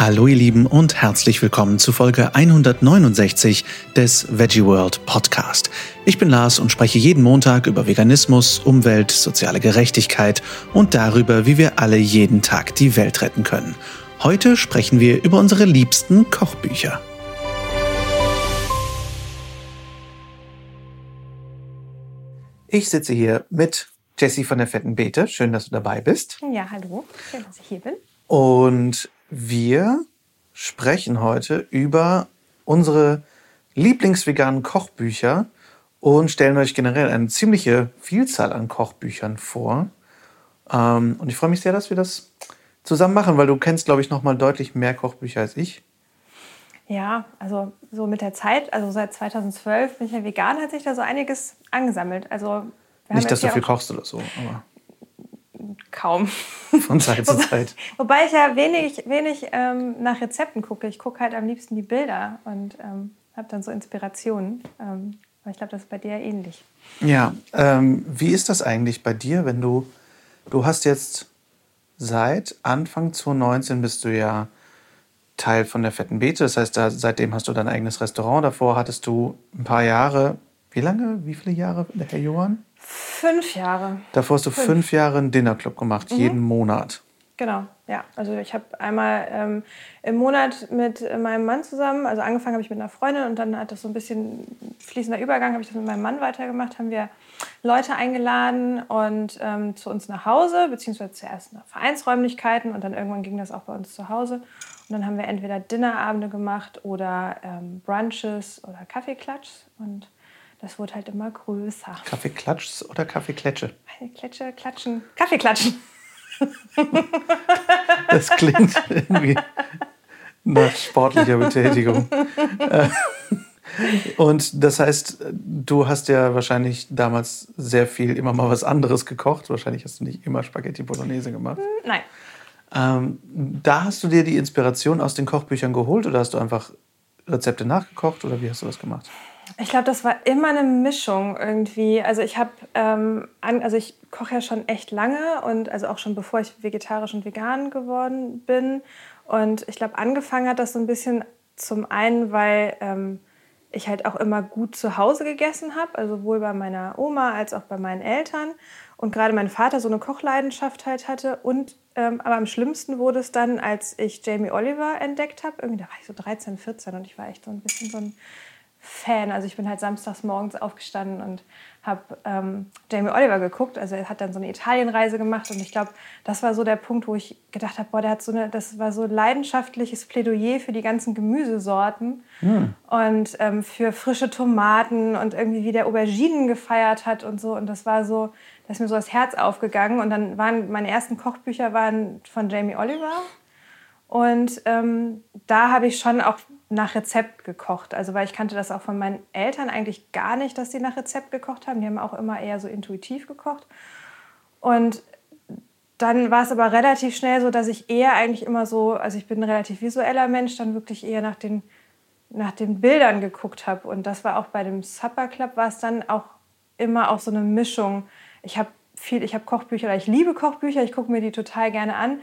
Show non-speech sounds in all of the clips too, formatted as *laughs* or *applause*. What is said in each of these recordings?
Hallo ihr Lieben und herzlich willkommen zu Folge 169 des Veggie World Podcast. Ich bin Lars und spreche jeden Montag über Veganismus, Umwelt, soziale Gerechtigkeit und darüber, wie wir alle jeden Tag die Welt retten können. Heute sprechen wir über unsere liebsten Kochbücher. Ich sitze hier mit Jessie von der Fetten Beete. Schön, dass du dabei bist. Ja, hallo. Schön, dass ich hier bin. Und wir sprechen heute über unsere Lieblingsveganen Kochbücher und stellen euch generell eine ziemliche Vielzahl an Kochbüchern vor. Ähm, und ich freue mich sehr, dass wir das zusammen machen, weil du kennst, glaube ich, noch mal deutlich mehr Kochbücher als ich. Ja, also so mit der Zeit, also seit 2012 bin ich ja vegan, hat sich da so einiges angesammelt. Also Nicht, dass du viel kochst oder so, aber kaum. *laughs* Von Zeit zu Zeit. Wobei ich ja wenig, wenig ähm, nach Rezepten gucke. Ich gucke halt am liebsten die Bilder und ähm, habe dann so Inspirationen. Ähm, aber ich glaube, das ist bei dir ähnlich. Ja, ähm, wie ist das eigentlich bei dir, wenn du, du hast jetzt seit Anfang 2019 bist du ja Teil von der Fetten Beete. Das heißt, da, seitdem hast du dein eigenes Restaurant. Davor hattest du ein paar Jahre, wie lange, wie viele Jahre, Herr Johann? Fünf Jahre. Davor hast du fünf, fünf Jahre einen Dinnerclub gemacht, mhm. jeden Monat. Genau, ja. Also ich habe einmal ähm, im Monat mit meinem Mann zusammen, also angefangen habe ich mit einer Freundin und dann hat das so ein bisschen fließender Übergang, habe ich das mit meinem Mann weitergemacht, haben wir Leute eingeladen und ähm, zu uns nach Hause, beziehungsweise zuerst nach Vereinsräumlichkeiten und dann irgendwann ging das auch bei uns zu Hause. Und dann haben wir entweder Dinnerabende gemacht oder ähm, Brunches oder Kaffeeklatsch und das wurde halt immer größer. Kaffeeklatsch oder Kaffeekletsche? Kletsche, klatschen, Kaffeeklatschen. *laughs* das klingt irgendwie nach sportlicher Betätigung. Äh, und das heißt, du hast ja wahrscheinlich damals sehr viel immer mal was anderes gekocht. Wahrscheinlich hast du nicht immer Spaghetti Bolognese gemacht. Nein. Ähm, da hast du dir die Inspiration aus den Kochbüchern geholt oder hast du einfach Rezepte nachgekocht oder wie hast du das gemacht? Ich glaube, das war immer eine Mischung irgendwie. Also ich habe, ähm, also ich koche ja schon echt lange und also auch schon bevor ich vegetarisch und vegan geworden bin. Und ich glaube, angefangen hat das so ein bisschen zum einen, weil ähm, ich halt auch immer gut zu Hause gegessen habe, also sowohl bei meiner Oma als auch bei meinen Eltern. Und gerade mein Vater so eine Kochleidenschaft halt hatte. Und ähm, aber am schlimmsten wurde es dann, als ich Jamie Oliver entdeckt habe. Irgendwie da war ich so 13, 14 und ich war echt so ein bisschen so ein Fan. Also ich bin halt samstags morgens aufgestanden und habe ähm, Jamie Oliver geguckt. Also er hat dann so eine Italienreise gemacht und ich glaube, das war so der Punkt, wo ich gedacht habe, boah, der hat so eine, das war so leidenschaftliches Plädoyer für die ganzen Gemüsesorten hm. und ähm, für frische Tomaten und irgendwie wie der Auberginen gefeiert hat und so. Und das war so, da ist mir so das Herz aufgegangen. Und dann waren meine ersten Kochbücher waren von Jamie Oliver. Und ähm, da habe ich schon auch nach Rezept gekocht. Also weil ich kannte das auch von meinen Eltern eigentlich gar nicht, dass sie nach Rezept gekocht haben. Die haben auch immer eher so intuitiv gekocht. Und dann war es aber relativ schnell so, dass ich eher eigentlich immer so, also ich bin ein relativ visueller Mensch, dann wirklich eher nach den, nach den Bildern geguckt habe. Und das war auch bei dem Supper Club, war es dann auch immer auch so eine Mischung. Ich habe viel, ich habe Kochbücher, ich liebe Kochbücher, ich gucke mir die total gerne an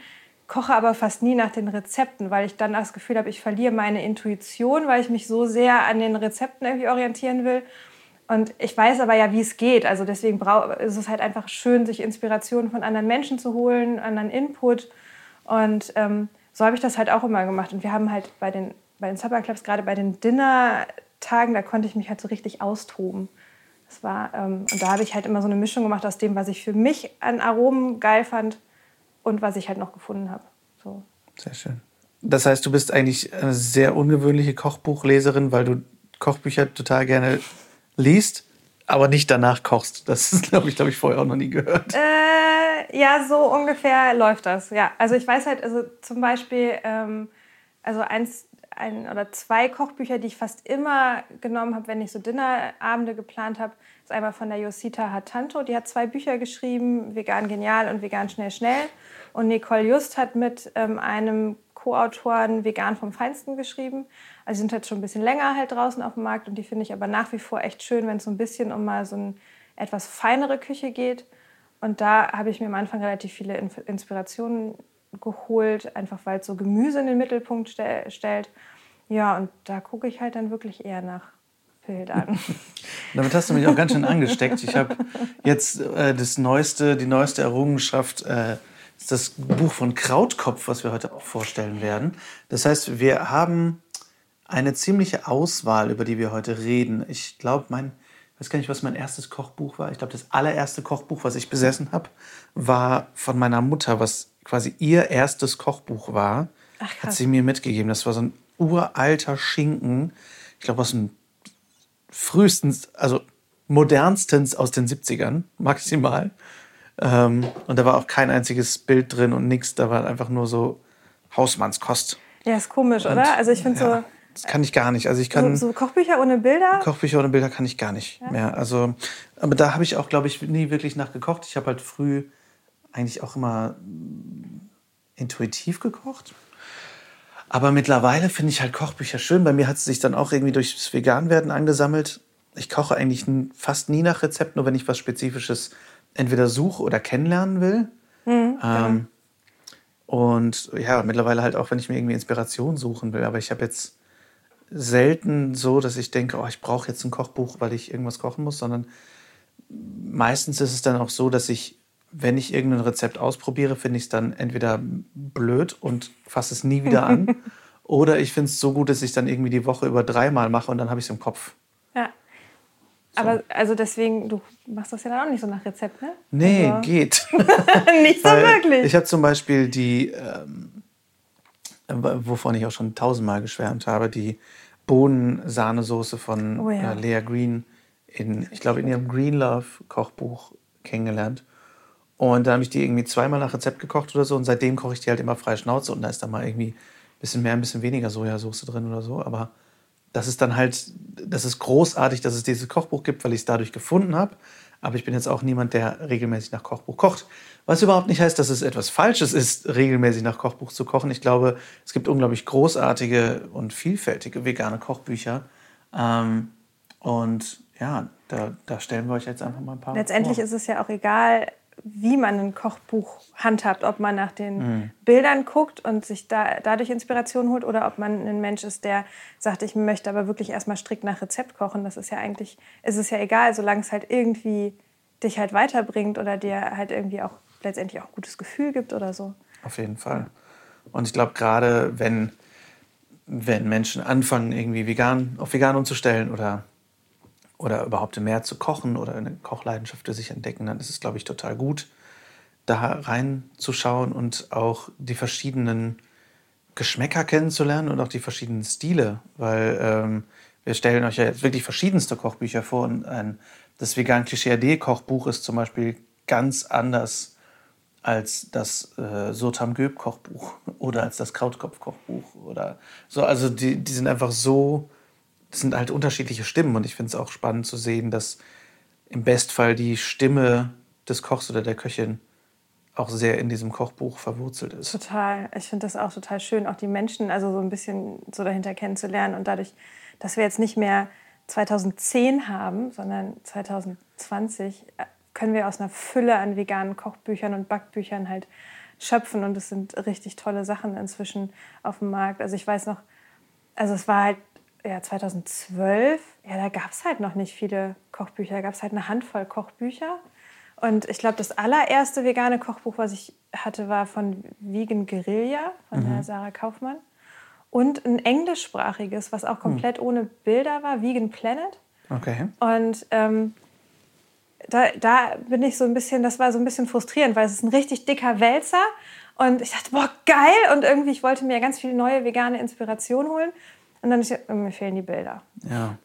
koche aber fast nie nach den Rezepten, weil ich dann das Gefühl habe, ich verliere meine Intuition, weil ich mich so sehr an den Rezepten irgendwie orientieren will. Und ich weiß aber ja, wie es geht. Also deswegen ist es halt einfach schön, sich Inspirationen von anderen Menschen zu holen, anderen Input. Und ähm, so habe ich das halt auch immer gemacht. Und wir haben halt bei den, bei den Supper Clubs, gerade bei den Dinner-Tagen, da konnte ich mich halt so richtig austoben. Das war, ähm, und da habe ich halt immer so eine Mischung gemacht aus dem, was ich für mich an Aromen geil fand und was ich halt noch gefunden habe. So. Sehr schön. Das heißt, du bist eigentlich eine sehr ungewöhnliche Kochbuchleserin, weil du Kochbücher total gerne liest, aber nicht danach kochst. Das *laughs* habe ich, glaube ich, vorher auch noch nie gehört. Äh, ja, so ungefähr läuft das. Ja, also ich weiß halt, also zum Beispiel, ähm, also eins, ein oder zwei Kochbücher, die ich fast immer genommen habe, wenn ich so Dinnerabende geplant habe, ist einmal von der Josita Hatanto. Die hat zwei Bücher geschrieben, Vegan Genial und Vegan Schnell Schnell. Und Nicole Just hat mit ähm, einem Co-Autoren Vegan vom Feinsten geschrieben. Also sind jetzt schon ein bisschen länger halt draußen auf dem Markt und die finde ich aber nach wie vor echt schön, wenn es so ein bisschen um mal so eine etwas feinere Küche geht. Und da habe ich mir am Anfang relativ viele Inspirationen geholt, einfach weil es so Gemüse in den Mittelpunkt stell, stellt. Ja, und da gucke ich halt dann wirklich eher nach Bildern. *laughs* Damit hast du mich auch ganz schön angesteckt. Ich habe jetzt äh, das neueste, die neueste Errungenschaft, äh, ist das Buch von Krautkopf, was wir heute auch vorstellen werden. Das heißt, wir haben eine ziemliche Auswahl, über die wir heute reden. Ich glaube, mein, ich weiß gar nicht, was mein erstes Kochbuch war. Ich glaube, das allererste Kochbuch, was ich besessen habe, war von meiner Mutter, was quasi ihr erstes Kochbuch war. Ach, hat sie mir mitgegeben. Das war so ein uralter Schinken. Ich glaube, aus dem frühestens, also modernstens aus den 70ern, maximal. Ähm, und da war auch kein einziges Bild drin und nichts. Da war einfach nur so Hausmannskost. Ja, ist komisch, und, oder? Also ich finde ja, so. Das kann ich gar nicht. Also ich kann so, so, Kochbücher ohne Bilder? Kochbücher ohne Bilder kann ich gar nicht ja. mehr. Also, aber da habe ich auch, glaube ich, nie wirklich nachgekocht. Ich habe halt früh eigentlich auch immer intuitiv gekocht. Aber mittlerweile finde ich halt Kochbücher schön. Bei mir hat es sich dann auch irgendwie durchs Veganwerden angesammelt. Ich koche eigentlich fast nie nach Rezept, nur wenn ich was Spezifisches entweder suche oder kennenlernen will. Mhm, ähm, und ja, mittlerweile halt auch, wenn ich mir irgendwie Inspiration suchen will. Aber ich habe jetzt selten so, dass ich denke, oh, ich brauche jetzt ein Kochbuch, weil ich irgendwas kochen muss, sondern meistens ist es dann auch so, dass ich wenn ich irgendein Rezept ausprobiere, finde ich es dann entweder blöd und fasse es nie wieder an. *laughs* oder ich finde es so gut, dass ich es dann irgendwie die Woche über dreimal mache und dann habe ich es im Kopf. Ja. So. Aber also deswegen, du machst das ja dann auch nicht so nach Rezept, ne? Nee, also. geht. *laughs* nicht so wirklich. Ich habe zum Beispiel die, ähm, wovon ich auch schon tausendmal geschwärmt habe, die Bohnensahnesoße von oh ja. äh, Lea Green in, ich glaube, in ihrem Green Love Kochbuch kennengelernt. Und dann habe ich die irgendwie zweimal nach Rezept gekocht oder so. Und seitdem koche ich die halt immer freie Schnauze. Und da ist dann mal irgendwie ein bisschen mehr, ein bisschen weniger Sojasauce drin oder so. Aber das ist dann halt, das ist großartig, dass es dieses Kochbuch gibt, weil ich es dadurch gefunden habe. Aber ich bin jetzt auch niemand, der regelmäßig nach Kochbuch kocht. Was überhaupt nicht heißt, dass es etwas Falsches ist, regelmäßig nach Kochbuch zu kochen. Ich glaube, es gibt unglaublich großartige und vielfältige vegane Kochbücher. Ähm, und ja, da, da, stellen wir euch jetzt einfach mal ein paar. Letztendlich vor. ist es ja auch egal, wie man ein Kochbuch handhabt, ob man nach den mhm. Bildern guckt und sich da, dadurch Inspiration holt oder ob man ein Mensch ist, der sagt, ich möchte aber wirklich erstmal strikt nach Rezept kochen. Das ist ja eigentlich, ist es ja egal, solange es halt irgendwie dich halt weiterbringt oder dir halt irgendwie auch letztendlich auch ein gutes Gefühl gibt oder so. Auf jeden Fall. Und ich glaube, gerade wenn, wenn Menschen anfangen, irgendwie vegan, auf vegan umzustellen oder oder überhaupt mehr zu kochen oder eine Kochleidenschaft für sich entdecken, dann ist es, glaube ich, total gut, da reinzuschauen und auch die verschiedenen Geschmäcker kennenzulernen und auch die verschiedenen Stile, weil ähm, wir stellen euch ja jetzt wirklich verschiedenste Kochbücher vor und ein, das vegan Klischee Kochbuch ist zum Beispiel ganz anders als das äh, Sotam Göb Kochbuch *laughs* oder als das Krautkopf Kochbuch oder so. Also die, die sind einfach so es sind halt unterschiedliche Stimmen und ich finde es auch spannend zu sehen, dass im Bestfall die Stimme des Kochs oder der Köchin auch sehr in diesem Kochbuch verwurzelt ist. Total. Ich finde das auch total schön, auch die Menschen also so ein bisschen so dahinter kennenzulernen und dadurch, dass wir jetzt nicht mehr 2010 haben, sondern 2020, äh, können wir aus einer Fülle an veganen Kochbüchern und Backbüchern halt schöpfen und es sind richtig tolle Sachen inzwischen auf dem Markt. Also ich weiß noch, also es war halt ja, 2012, ja, da gab es halt noch nicht viele Kochbücher. Da gab es halt eine Handvoll Kochbücher. Und ich glaube, das allererste vegane Kochbuch, was ich hatte, war von Vegan Guerilla von mhm. der Sarah Kaufmann. Und ein englischsprachiges, was auch komplett mhm. ohne Bilder war, Vegan Planet. Okay. Und ähm, da, da bin ich so ein bisschen, das war so ein bisschen frustrierend, weil es ist ein richtig dicker Wälzer. Und ich dachte, boah, geil! Und irgendwie, ich wollte mir ganz viel neue vegane Inspiration holen. Und dann ist, mir fehlen die Bilder. Ja.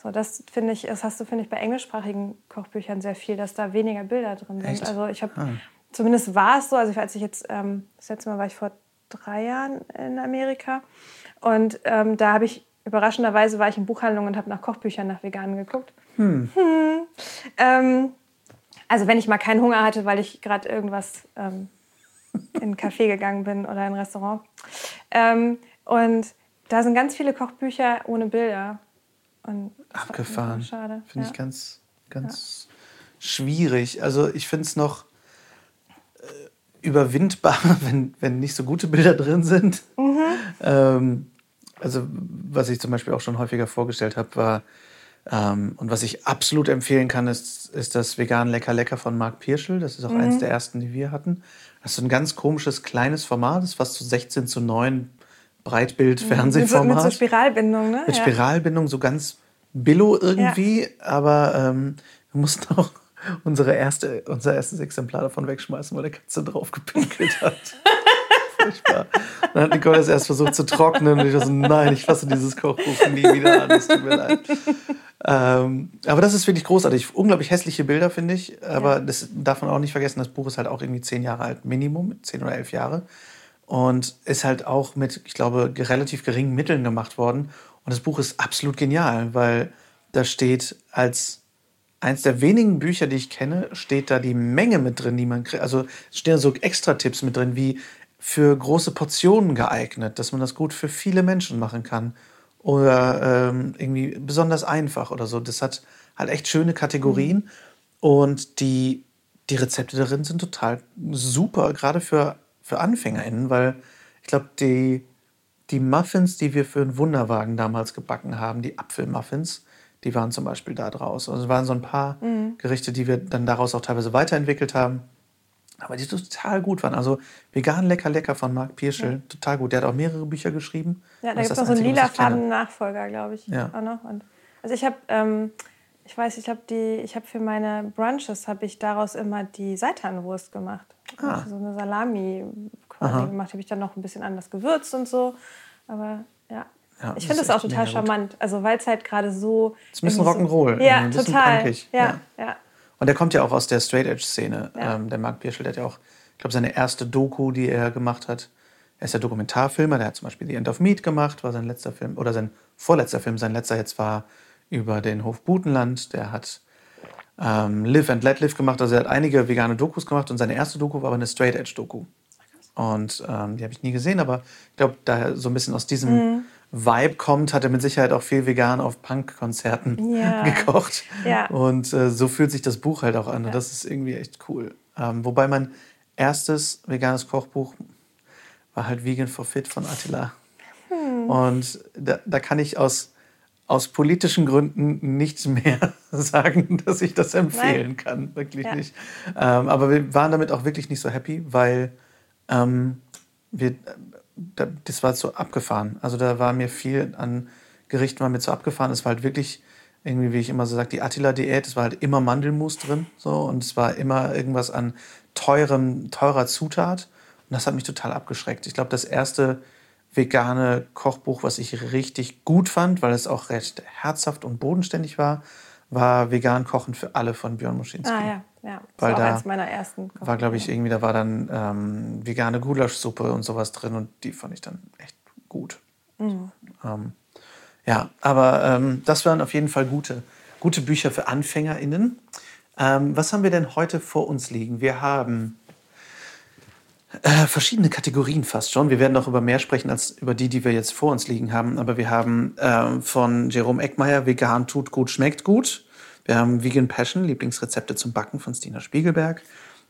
So, das finde ich, das hast du, finde ich, bei englischsprachigen Kochbüchern sehr viel, dass da weniger Bilder drin sind. Echt? Also ich habe, ah. zumindest war es so, also als ich jetzt, ähm, das letzte Mal war ich vor drei Jahren in Amerika und ähm, da habe ich, überraschenderweise war ich in Buchhandlungen und habe nach Kochbüchern nach Veganen geguckt. Hm. Hm. Ähm, also wenn ich mal keinen Hunger hatte, weil ich gerade irgendwas ähm, in einen Café gegangen bin oder in ein Restaurant. Ähm, und da sind ganz viele Kochbücher ohne Bilder. Und Abgefahren. Schade. Finde ja. ich ganz, ganz ja. schwierig. Also ich finde es noch, äh, überwindbar, *laughs* wenn, wenn nicht so gute Bilder drin sind. Mhm. Ähm, also was ich zum Beispiel auch schon häufiger vorgestellt habe, war, ähm, und was ich absolut empfehlen kann, ist, ist das Vegan Lecker Lecker von Marc Pirschel. Das ist auch mhm. eins der ersten, die wir hatten. Das ist ein ganz komisches kleines Format, das ist fast so 16 zu 9 Breitbild-Fernsehformat. Mit, so, mit so Spiralbindung, ne? Mit ja. Spiralbindung, so ganz billo irgendwie. Ja. Aber ähm, wir mussten auch *laughs* unsere erste, unser erstes Exemplar davon wegschmeißen, weil der Katze drauf gepinkelt hat. *laughs* Furchtbar. Dann hat Nicole das erst versucht zu trocknen und ich war so, nein, ich fasse dieses Kochbuch nie wieder an, es tut mir leid. Ähm, aber das ist wirklich großartig. Unglaublich hässliche Bilder, finde ich. Aber ja. das darf man auch nicht vergessen, das Buch ist halt auch irgendwie zehn Jahre alt, Minimum, zehn oder elf Jahre. Und ist halt auch mit, ich glaube, relativ geringen Mitteln gemacht worden. Und das Buch ist absolut genial, weil da steht als eins der wenigen Bücher, die ich kenne, steht da die Menge mit drin, die man kriegt. Also stehen so extra Tipps mit drin, wie für große Portionen geeignet, dass man das gut für viele Menschen machen kann. Oder ähm, irgendwie besonders einfach oder so. Das hat halt echt schöne Kategorien. Mhm. Und die, die Rezepte darin sind total super, gerade für, für AnfängerInnen, weil ich glaube, die, die Muffins, die wir für einen Wunderwagen damals gebacken haben, die Apfelmuffins, die waren zum Beispiel da draus. Also es waren so ein paar mhm. Gerichte, die wir dann daraus auch teilweise weiterentwickelt haben. Aber die total gut waren. Also Vegan Lecker Lecker von Marc Pirschel, ja. total gut. Der hat auch mehrere Bücher geschrieben. Ja, da gibt es noch so einen lilafarben Nachfolger, glaube ich. Ja. Auch noch. Und also ich habe, ähm, ich weiß, ich habe die, ich habe für meine Brunches habe ich daraus immer die Seitanwurst gemacht. Ah. Also so eine Salami quasi Aha. gemacht. Habe ich dann noch ein bisschen anders gewürzt und so. Aber ja, ja, ich finde das auch total charmant. Also weil es halt gerade so. Es ist ein bisschen Rock'n'Roll. Ja, ein total. Punkig. Ja, ja, ja. Und der kommt ja auch aus der Straight Edge Szene. Ja. Ähm, der Mark Bierschel, der hat ja auch, ich glaube, seine erste Doku, die er gemacht hat. Er ist ja Dokumentarfilmer. Der hat zum Beispiel The End of Meat gemacht, war sein letzter Film oder sein vorletzter Film. Sein letzter jetzt war über den Hof Butenland. Der hat ähm, Live and Let Live gemacht. Also er hat einige vegane Dokus gemacht und seine erste Doku war aber eine Straight Edge Doku. Und ähm, die habe ich nie gesehen, aber ich glaube, da so ein bisschen aus diesem mhm. Vibe kommt, hat er mit Sicherheit auch viel vegan auf Punk-Konzerten ja. *laughs* gekocht. Ja. Und äh, so fühlt sich das Buch halt auch an. Ja. Und das ist irgendwie echt cool. Ähm, wobei mein erstes veganes Kochbuch war halt Vegan for Fit von Attila. Hm. Und da, da kann ich aus, aus politischen Gründen nichts mehr *laughs* sagen, dass ich das empfehlen Nein. kann. Wirklich ja. nicht. Ähm, aber wir waren damit auch wirklich nicht so happy, weil ähm, wir, das war so abgefahren. Also da war mir viel an Gerichten war mir zu abgefahren. Es war halt wirklich irgendwie, wie ich immer so sage, die Attila-Diät. Es war halt immer Mandelmus drin so und es war immer irgendwas an teurem, teurer Zutat. Und das hat mich total abgeschreckt. Ich glaube, das erste vegane Kochbuch, was ich richtig gut fand, weil es auch recht herzhaft und bodenständig war, war Vegan Kochen für alle von Björn Moschinski. Ah ja. Ja, das Weil war da eins meiner ersten. War, glaube ich, irgendwie, da war dann ähm, vegane Gulaschsuppe und sowas drin und die fand ich dann echt gut. Mhm. Ähm, ja, aber ähm, das waren auf jeden Fall gute, gute Bücher für AnfängerInnen. Ähm, was haben wir denn heute vor uns liegen? Wir haben äh, verschiedene Kategorien fast schon. Wir werden noch über mehr sprechen als über die, die wir jetzt vor uns liegen haben. Aber wir haben äh, von Jerome Eckmeier Vegan tut gut, schmeckt gut. Wir haben Vegan Passion, Lieblingsrezepte zum Backen von Stina Spiegelberg.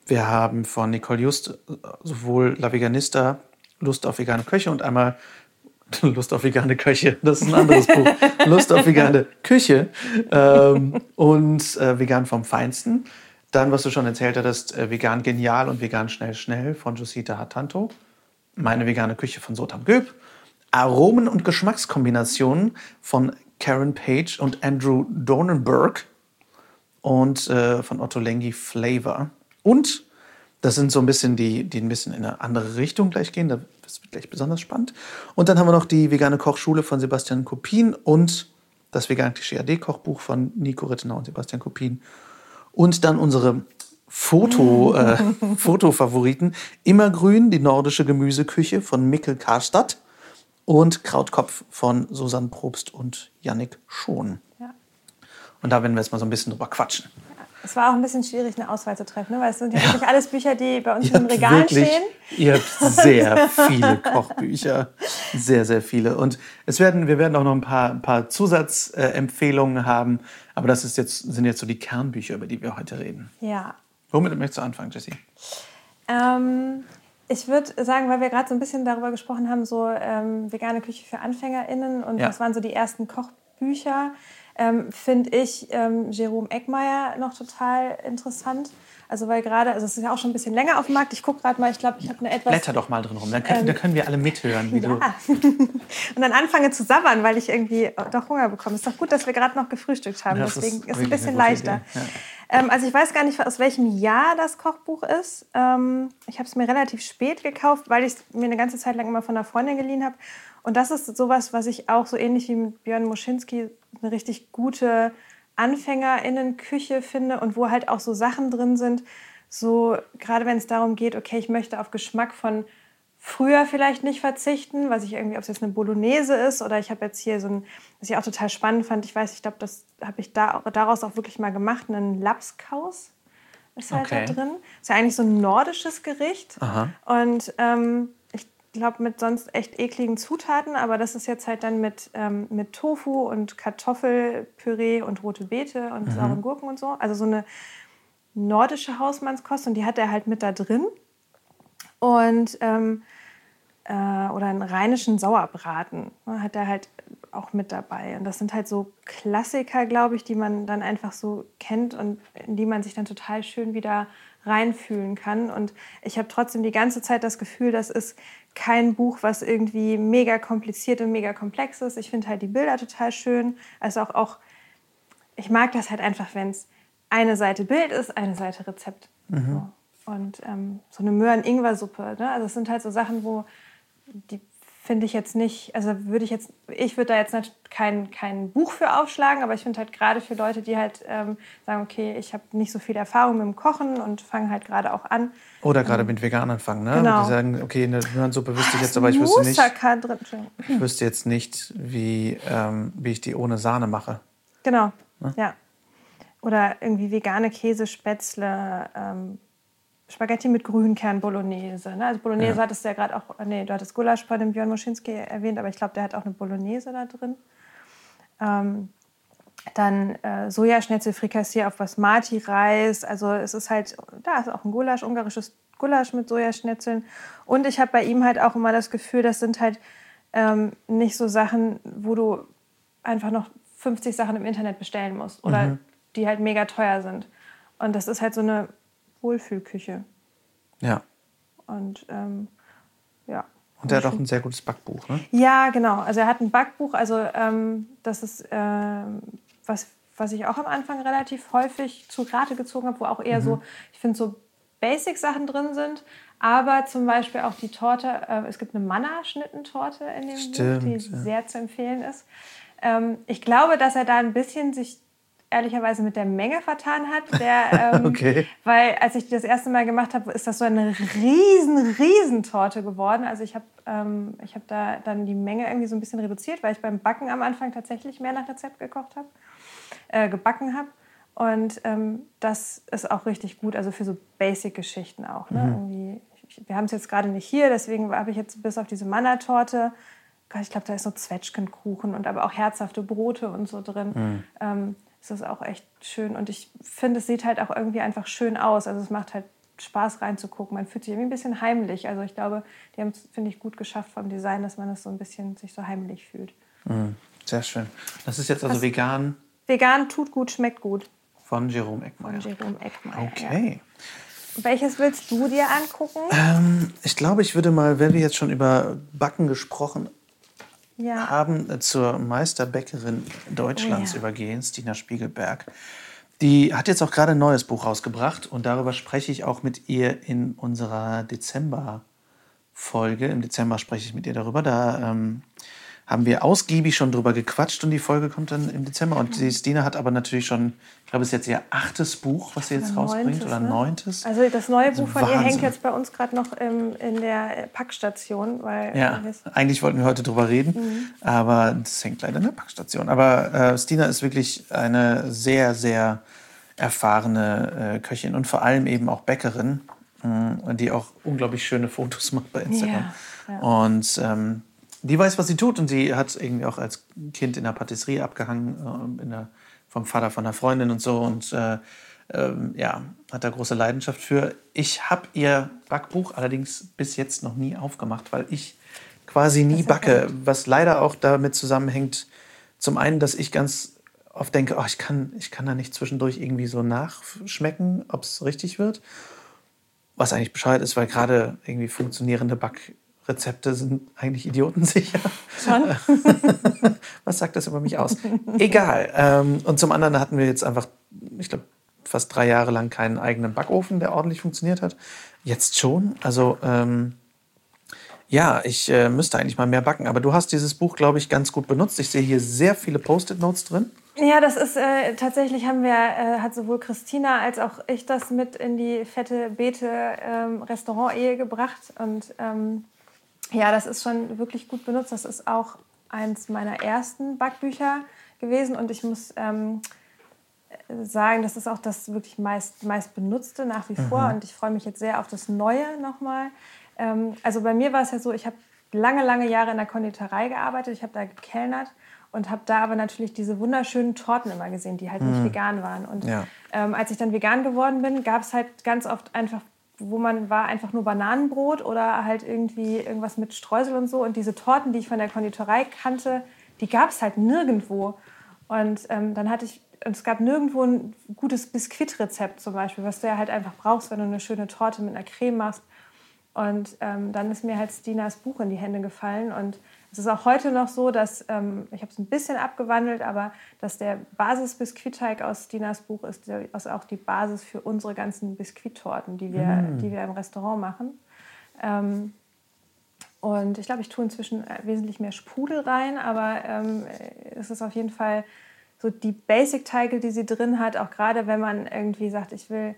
Wir haben von Nicole Just äh, sowohl La Veganista, Lust auf vegane Köche und einmal *laughs* Lust auf vegane Köche, das ist ein anderes Buch. *laughs* Lust auf vegane Küche ähm, und äh, Vegan vom Feinsten. Dann, was du schon erzählt hattest, äh, Vegan Genial und Vegan Schnell Schnell von Josita Hatanto. Meine vegane Küche von Sotam Göb. Aromen- und Geschmackskombinationen von Karen Page und Andrew Dornenberg und äh, von Otto Lengi Flavor. Und das sind so ein bisschen die, die ein bisschen in eine andere Richtung gleich gehen. Das wird gleich besonders spannend. Und dann haben wir noch die vegane Kochschule von Sebastian Kopin und das vegane Klischee AD Kochbuch von Nico Rittenau und Sebastian Kopin. Und dann unsere Foto, äh, *laughs* Fotofavoriten. Immergrün, die nordische Gemüseküche von Mikkel Karstadt und Krautkopf von Susanne Probst und Yannick Schon. Und da werden wir jetzt mal so ein bisschen drüber quatschen. Es war auch ein bisschen schwierig, eine Auswahl zu treffen, ne? weil es sind ja wirklich alles Bücher, die bei uns in den Regalen wirklich, stehen. Ihr habt sehr *laughs* viele Kochbücher. Sehr, sehr viele. Und es werden, wir werden auch noch ein paar, ein paar Zusatzempfehlungen haben. Aber das ist jetzt, sind jetzt so die Kernbücher, über die wir heute reden. Ja. Womit möchtest du anfangen, Jessie? Ähm, ich würde sagen, weil wir gerade so ein bisschen darüber gesprochen haben, so ähm, vegane Küche für AnfängerInnen und ja. was waren so die ersten Kochbücher, ähm, finde ich ähm, Jerome Eckmeier noch total interessant. Also weil gerade, also es ist ja auch schon ein bisschen länger auf dem Markt. Ich gucke gerade mal, ich glaube, ich habe eine etwas... Blätter doch mal drin rum, dann können, ähm, dann können wir alle mithören. Wie *laughs* ja. du und dann anfange zu sabbern, weil ich irgendwie doch Hunger bekomme. Ist doch gut, dass wir gerade noch gefrühstückt haben. Das Deswegen ist, es ein bisschen leichter. Ja. Ähm, also ich weiß gar nicht, aus welchem Jahr das Kochbuch ist. Ähm, ich habe es mir relativ spät gekauft, weil ich es mir eine ganze Zeit lang immer von einer Freundin geliehen habe. Und das ist sowas, was ich auch so ähnlich wie mit Björn Moschinski eine richtig gute AnfängerInnen-Küche finde und wo halt auch so Sachen drin sind, so gerade wenn es darum geht, okay, ich möchte auf Geschmack von früher vielleicht nicht verzichten, was ich irgendwie, ob es jetzt eine Bolognese ist oder ich habe jetzt hier so ein, was ich auch total spannend fand, ich weiß, ich glaube, das habe ich da, daraus auch wirklich mal gemacht, einen Lapskaus ist halt okay. da drin. Ist ja eigentlich so ein nordisches Gericht. Aha. Und ähm, glaube, mit sonst echt ekligen Zutaten, aber das ist jetzt halt dann mit, ähm, mit Tofu und Kartoffelpüree und rote Beete und mhm. sauren Gurken und so. Also so eine nordische Hausmannskost und die hat er halt mit da drin. Und ähm, äh, oder einen rheinischen Sauerbraten ne, hat er halt auch mit dabei. Und das sind halt so Klassiker, glaube ich, die man dann einfach so kennt und in die man sich dann total schön wieder reinfühlen kann. Und ich habe trotzdem die ganze Zeit das Gefühl, das ist kein Buch, was irgendwie mega kompliziert und mega komplex ist. Ich finde halt die Bilder total schön. Also auch, auch ich mag das halt einfach, wenn es eine Seite Bild ist, eine Seite Rezept. Mhm. So. Und ähm, so eine Möhren-Ingwer-Suppe. Ne? Also es sind halt so Sachen, wo die finde ich jetzt nicht, also würde ich jetzt, ich würde da jetzt kein, kein Buch für aufschlagen, aber ich finde halt gerade für Leute, die halt ähm, sagen, okay, ich habe nicht so viel Erfahrung mit dem Kochen und fange halt gerade auch an. Oder gerade ähm, mit Vegan anfangen, ne? Genau. Die sagen, okay, eine Möhrensuppe wüsste ich jetzt, aber ich wüsste nicht, ich wüsste jetzt nicht, wie, ähm, wie ich die ohne Sahne mache. Genau, ne? ja. Oder irgendwie vegane Käsespätzle, ähm, Spaghetti mit Grünkern Bolognese. Ne? Also Bolognese ja. hattest du ja gerade auch, nee, du hattest Gulasch bei dem Björn Moschinski erwähnt, aber ich glaube, der hat auch eine Bolognese da drin. Ähm, dann äh, Sojaschnitzel, Frikassier auf Basmati-Reis. Also es ist halt, da ist auch ein Gulasch, ungarisches Gulasch mit Sojaschnitzeln. Und ich habe bei ihm halt auch immer das Gefühl, das sind halt ähm, nicht so Sachen, wo du einfach noch 50 Sachen im Internet bestellen musst oder mhm. die halt mega teuer sind. Und das ist halt so eine Wohlfühlküche. Ja. Und ähm, ja. Und er hat auch ein sehr gutes Backbuch, ne? Ja, genau. Also er hat ein Backbuch, also ähm, das ist ähm, was, was ich auch am Anfang relativ häufig zu Rate gezogen habe, wo auch eher mhm. so, ich finde so Basic-Sachen drin sind, aber zum Beispiel auch die Torte, äh, es gibt eine Manna-Schnittentorte in dem Stimmt, Buch, die ja. sehr zu empfehlen ist. Ähm, ich glaube, dass er da ein bisschen sich ehrlicherweise mit der Menge vertan hat. Der, *laughs* ähm, okay. Weil als ich die das erste Mal gemacht habe, ist das so eine riesen, riesen Torte geworden. Also ich habe ähm, hab da dann die Menge irgendwie so ein bisschen reduziert, weil ich beim Backen am Anfang tatsächlich mehr nach Rezept gekocht habe, äh, gebacken habe. Und ähm, das ist auch richtig gut, also für so Basic-Geschichten auch. Ne? Mhm. Irgendwie, wir haben es jetzt gerade nicht hier, deswegen habe ich jetzt bis auf diese Manna-Torte ich glaube, da ist so Zwetschgenkuchen und aber auch herzhafte Brote und so drin. Mhm. Ähm, ist das auch echt schön. Und ich finde, es sieht halt auch irgendwie einfach schön aus. Also es macht halt Spaß reinzugucken. Man fühlt sich irgendwie ein bisschen heimlich. Also ich glaube, die haben es, finde ich, gut geschafft vom Design, dass man es so ein bisschen sich so heimlich fühlt. Mm, sehr schön. Das ist jetzt also das vegan. Vegan tut gut, schmeckt gut. Von Jerome Eckmeier. Von Jerome Eckmeier. Okay. Ja. Welches willst du dir angucken? Ähm, ich glaube, ich würde mal, wenn wir jetzt schon über Backen gesprochen ja. haben äh, zur Meisterbäckerin Deutschlands oh, ja. übergehen, Stina Spiegelberg. Die hat jetzt auch gerade ein neues Buch rausgebracht und darüber spreche ich auch mit ihr in unserer Dezember-Folge. Im Dezember spreche ich mit ihr darüber. Da ähm, haben wir ausgiebig schon drüber gequatscht und die Folge kommt dann im Dezember. Und die Stina hat aber natürlich schon, ich glaube, es ist jetzt ihr achtes Buch, was sie jetzt oder rausbringt neuntes, oder ne? neuntes. Also das neue also Buch von Wahnsinn. ihr hängt jetzt bei uns gerade noch im, in der Packstation. Weil ja, eigentlich wollten wir heute drüber reden, mhm. aber das hängt leider in der Packstation. Aber äh, Stina ist wirklich eine sehr, sehr erfahrene äh, Köchin und vor allem eben auch Bäckerin, äh, die auch unglaublich schöne Fotos macht bei Instagram. Ja, ja. Und ähm, die weiß, was sie tut und sie hat irgendwie auch als Kind in der Patisserie abgehangen, äh, der, vom Vater von einer Freundin und so und äh, ähm, ja, hat da große Leidenschaft für. Ich habe ihr Backbuch allerdings bis jetzt noch nie aufgemacht, weil ich quasi nie backe, gut. was leider auch damit zusammenhängt, zum einen, dass ich ganz oft denke, oh, ich, kann, ich kann da nicht zwischendurch irgendwie so nachschmecken, ob es richtig wird. Was eigentlich Bescheid ist, weil gerade irgendwie funktionierende Backrezepte sind eigentlich idiotensicher. *laughs* Was sagt das über mich aus? Egal. Ähm, und zum anderen hatten wir jetzt einfach, ich glaube, fast drei Jahre lang keinen eigenen Backofen, der ordentlich funktioniert hat. Jetzt schon. Also ähm, ja, ich äh, müsste eigentlich mal mehr backen. Aber du hast dieses Buch, glaube ich, ganz gut benutzt. Ich sehe hier sehr viele Post-it-Notes drin. Ja, das ist äh, tatsächlich haben wir, äh, hat sowohl Christina als auch ich das mit in die fette Beete ähm, Restaurant-Ehe gebracht. Und ähm, ja, das ist schon wirklich gut benutzt. Das ist auch eins meiner ersten Backbücher gewesen. Und ich muss ähm, sagen, das ist auch das wirklich meist, meist benutzte nach wie mhm. vor. Und ich freue mich jetzt sehr auf das Neue nochmal. Ähm, also bei mir war es ja so, ich habe lange, lange Jahre in der Konditorei gearbeitet. Ich habe da gekellnert und habe da aber natürlich diese wunderschönen Torten immer gesehen, die halt nicht mhm. vegan waren. Und ja. ähm, als ich dann vegan geworden bin, gab es halt ganz oft einfach, wo man war, einfach nur Bananenbrot oder halt irgendwie irgendwas mit Streusel und so. Und diese Torten, die ich von der Konditorei kannte, die gab es halt nirgendwo. Und ähm, dann hatte ich, und es gab nirgendwo ein gutes Biskuitrezept zum Beispiel, was du ja halt einfach brauchst, wenn du eine schöne Torte mit einer Creme machst. Und ähm, dann ist mir halt Stinas Buch in die Hände gefallen. Und es ist auch heute noch so, dass, ähm, ich habe es ein bisschen abgewandelt, aber dass der Basis-Biskuitteig aus Stinas Buch ist, ist auch die Basis für unsere ganzen Biskuittorten, die wir, mm. die wir im Restaurant machen. Ähm, und ich glaube, ich tue inzwischen äh, wesentlich mehr Sprudel rein, aber ähm, es ist auf jeden Fall so die Basic-Teige, die sie drin hat, auch gerade wenn man irgendwie sagt, ich will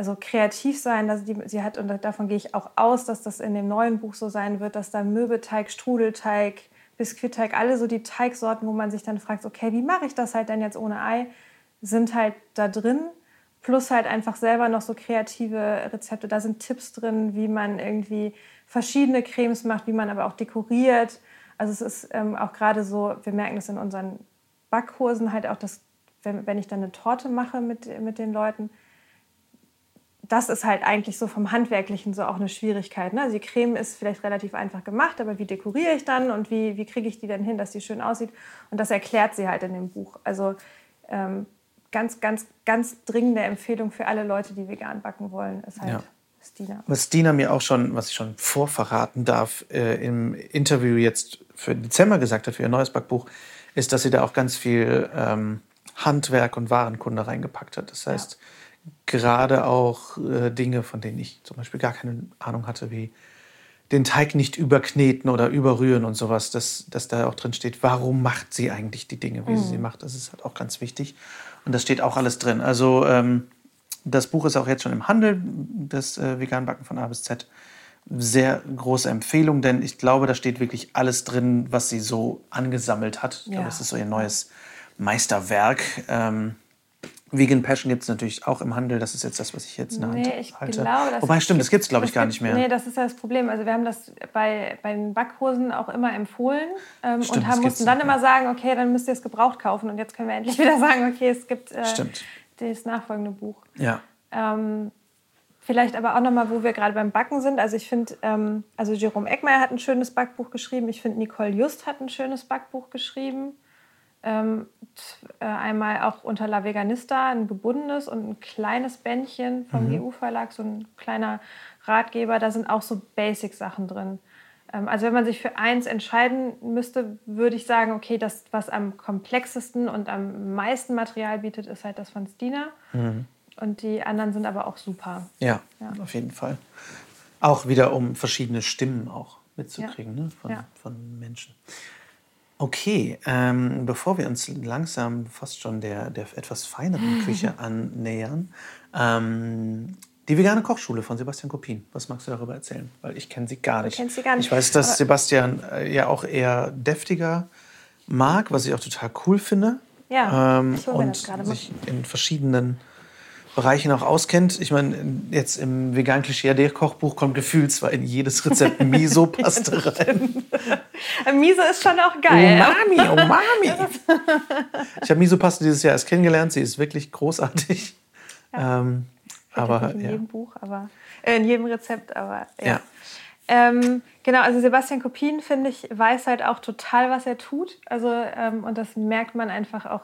also kreativ sein. Dass die, sie hat, und davon gehe ich auch aus, dass das in dem neuen Buch so sein wird, dass da Mürbeteig, Strudelteig, Biskuitteig, alle so die Teigsorten, wo man sich dann fragt, okay, wie mache ich das halt denn jetzt ohne Ei, sind halt da drin. Plus halt einfach selber noch so kreative Rezepte. Da sind Tipps drin, wie man irgendwie verschiedene Cremes macht, wie man aber auch dekoriert. Also es ist ähm, auch gerade so, wir merken das in unseren Backkursen halt auch, dass wenn, wenn ich dann eine Torte mache mit, mit den Leuten, das ist halt eigentlich so vom Handwerklichen so auch eine Schwierigkeit. Ne? Also die Creme ist vielleicht relativ einfach gemacht, aber wie dekoriere ich dann und wie, wie kriege ich die dann hin, dass die schön aussieht? Und das erklärt sie halt in dem Buch. Also ähm, ganz, ganz, ganz dringende Empfehlung für alle Leute, die vegan backen wollen, ist halt ja. Stina. Was Stina mir auch schon, was ich schon vorverraten darf, äh, im Interview jetzt für Dezember gesagt hat, für ihr neues Backbuch, ist, dass sie da auch ganz viel ähm, Handwerk und Warenkunde reingepackt hat. Das heißt, ja gerade auch äh, Dinge, von denen ich zum Beispiel gar keine Ahnung hatte, wie den Teig nicht überkneten oder überrühren und sowas, dass, dass da auch drin steht, warum macht sie eigentlich die Dinge, wie mhm. sie sie macht. Das ist halt auch ganz wichtig. Und das steht auch alles drin. Also ähm, das Buch ist auch jetzt schon im Handel, das äh, Veganbacken von A bis Z. Sehr große Empfehlung, denn ich glaube, da steht wirklich alles drin, was sie so angesammelt hat. Ich ja. glaube, es ist so ihr neues Meisterwerk. Ähm, Vegan Passion gibt es natürlich auch im Handel. Das ist jetzt das, was ich jetzt in der Hand nee, ich halte. Glaube, das Wobei, stimmt, das gibt es, glaube ich, gar nicht mehr. Nee, das ist ja das Problem. Also wir haben das bei, bei den Backhosen auch immer empfohlen ähm, stimmt, und haben, mussten dann immer sagen, okay, dann müsst ihr es gebraucht kaufen. Und jetzt können wir endlich *laughs* wieder sagen, okay, es gibt äh, das nachfolgende Buch. Ja. Ähm, vielleicht aber auch nochmal, wo wir gerade beim Backen sind. Also ich finde, ähm, also Jerome Eckmeier hat ein schönes Backbuch geschrieben. Ich finde, Nicole Just hat ein schönes Backbuch geschrieben. Ähm, äh, einmal auch unter La Veganista ein gebundenes und ein kleines Bändchen vom mhm. EU-Verlag, so ein kleiner Ratgeber. Da sind auch so Basic-Sachen drin. Ähm, also wenn man sich für eins entscheiden müsste, würde ich sagen, okay, das, was am komplexesten und am meisten Material bietet, ist halt das von Stina. Mhm. Und die anderen sind aber auch super. Ja, ja, auf jeden Fall. Auch wieder, um verschiedene Stimmen auch mitzukriegen ja. ne? von, ja. von Menschen. Okay, ähm, bevor wir uns langsam fast schon der, der etwas feineren *laughs* Küche annähern, ähm, die vegane Kochschule von Sebastian Kopin. Was magst du darüber erzählen? Weil ich kenne sie gar nicht. Du kennst sie gar nicht. Ich weiß, dass Sebastian äh, ja auch eher deftiger mag, was ich auch total cool finde. Ja, ähm, ich und das gerade sich in verschiedenen Bereichen auch auskennt. Ich meine, jetzt im vegan klischee kochbuch kommt gefühlt zwar in jedes Rezept *laughs* Miso-Paste rein. Miso ist schon auch geil. Umami, Umami. *laughs* ich habe Miso-Paste dieses Jahr erst kennengelernt. Sie ist wirklich großartig. Ja. Ähm, aber in ja. jedem Buch, aber äh, in jedem Rezept, aber ja. Ja. Ähm, genau, also Sebastian Kopien, finde ich, weiß halt auch total, was er tut. Also, ähm, und das merkt man einfach auch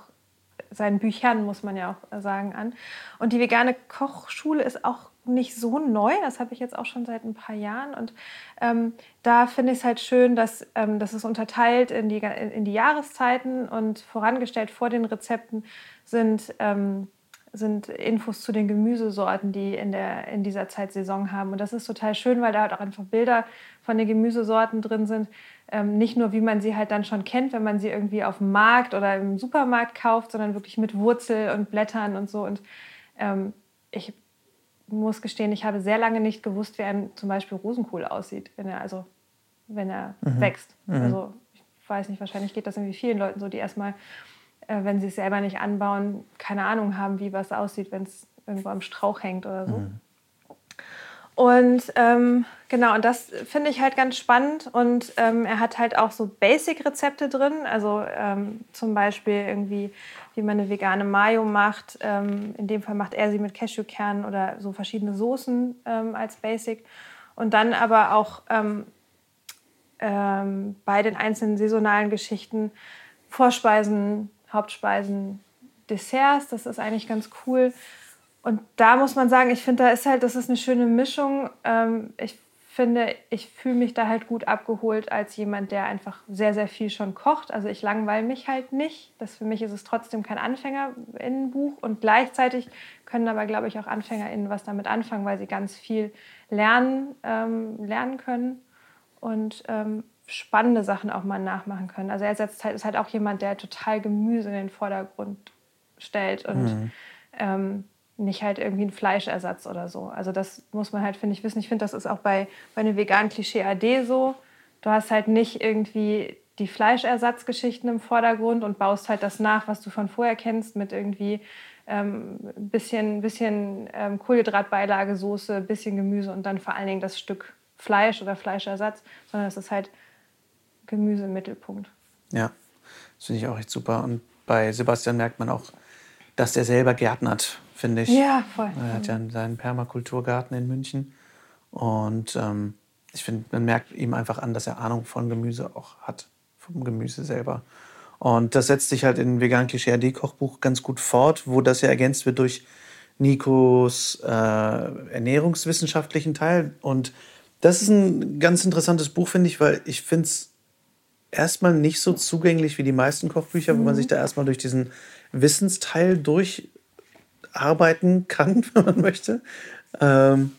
seinen Büchern, muss man ja auch sagen, an. Und die vegane Kochschule ist auch nicht so neu, das habe ich jetzt auch schon seit ein paar Jahren. Und ähm, da finde ich es halt schön, dass, ähm, dass es unterteilt in die, in die Jahreszeiten und vorangestellt vor den Rezepten sind, ähm, sind Infos zu den Gemüsesorten, die in, der, in dieser Zeit Saison haben. Und das ist total schön, weil da halt auch einfach Bilder von den Gemüsesorten drin sind. Ähm, nicht nur, wie man sie halt dann schon kennt, wenn man sie irgendwie auf dem Markt oder im Supermarkt kauft, sondern wirklich mit Wurzel und Blättern und so. Und ähm, ich muss gestehen, ich habe sehr lange nicht gewusst, wie ein zum Beispiel Rosenkohl aussieht, wenn er also wenn er wächst. Also ich weiß nicht, wahrscheinlich geht das irgendwie vielen Leuten so, die erstmal, äh, wenn sie es selber nicht anbauen, keine Ahnung haben, wie was aussieht, wenn es irgendwo am Strauch hängt oder so. Und ähm, genau, und das finde ich halt ganz spannend. Und ähm, er hat halt auch so Basic-Rezepte drin. Also ähm, zum Beispiel irgendwie, wie man eine vegane Mayo macht. Ähm, in dem Fall macht er sie mit Cashewkernen oder so verschiedene Soßen ähm, als Basic. Und dann aber auch ähm, bei den einzelnen saisonalen Geschichten Vorspeisen, Hauptspeisen, Desserts. Das ist eigentlich ganz cool. Und da muss man sagen, ich finde, da ist halt, das ist eine schöne Mischung. Ähm, ich finde, ich fühle mich da halt gut abgeholt als jemand, der einfach sehr, sehr viel schon kocht. Also ich langweile mich halt nicht. Das für mich ist es trotzdem kein AnfängerInnenbuch. Und gleichzeitig können aber, glaube ich, auch AnfängerInnen was damit anfangen, weil sie ganz viel lernen, ähm, lernen können und ähm, spannende Sachen auch mal nachmachen können. Also er setzt halt, ist halt auch jemand, der total Gemüse in den Vordergrund stellt und ähm, nicht halt irgendwie ein Fleischersatz oder so. Also das muss man halt, finde ich, wissen. Ich finde, das ist auch bei, bei einem veganen Klischee AD so. Du hast halt nicht irgendwie die Fleischersatzgeschichten im Vordergrund und baust halt das nach, was du von vorher kennst, mit irgendwie ähm, bisschen, bisschen ähm, Kohlenhydratbeilage, Soße, bisschen Gemüse und dann vor allen Dingen das Stück Fleisch oder Fleischersatz, sondern es ist halt Gemüse im Mittelpunkt. Ja, das finde ich auch echt super. Und bei Sebastian merkt man auch, dass er selber gärtnert, finde ich. Ja, voll. Er hat ja seinen Permakulturgarten in München. Und ähm, ich finde, man merkt ihm einfach an, dass er Ahnung von Gemüse auch hat, vom Gemüse selber. Und das setzt sich halt in Vegan Klischee AD Kochbuch ganz gut fort, wo das ja ergänzt wird durch Nikos äh, ernährungswissenschaftlichen Teil. Und das ist ein ganz interessantes Buch, finde ich, weil ich finde es erstmal nicht so zugänglich wie die meisten Kochbücher, wo man sich da erstmal durch diesen Wissensteil durcharbeiten kann, *laughs* wenn man möchte. Ähm,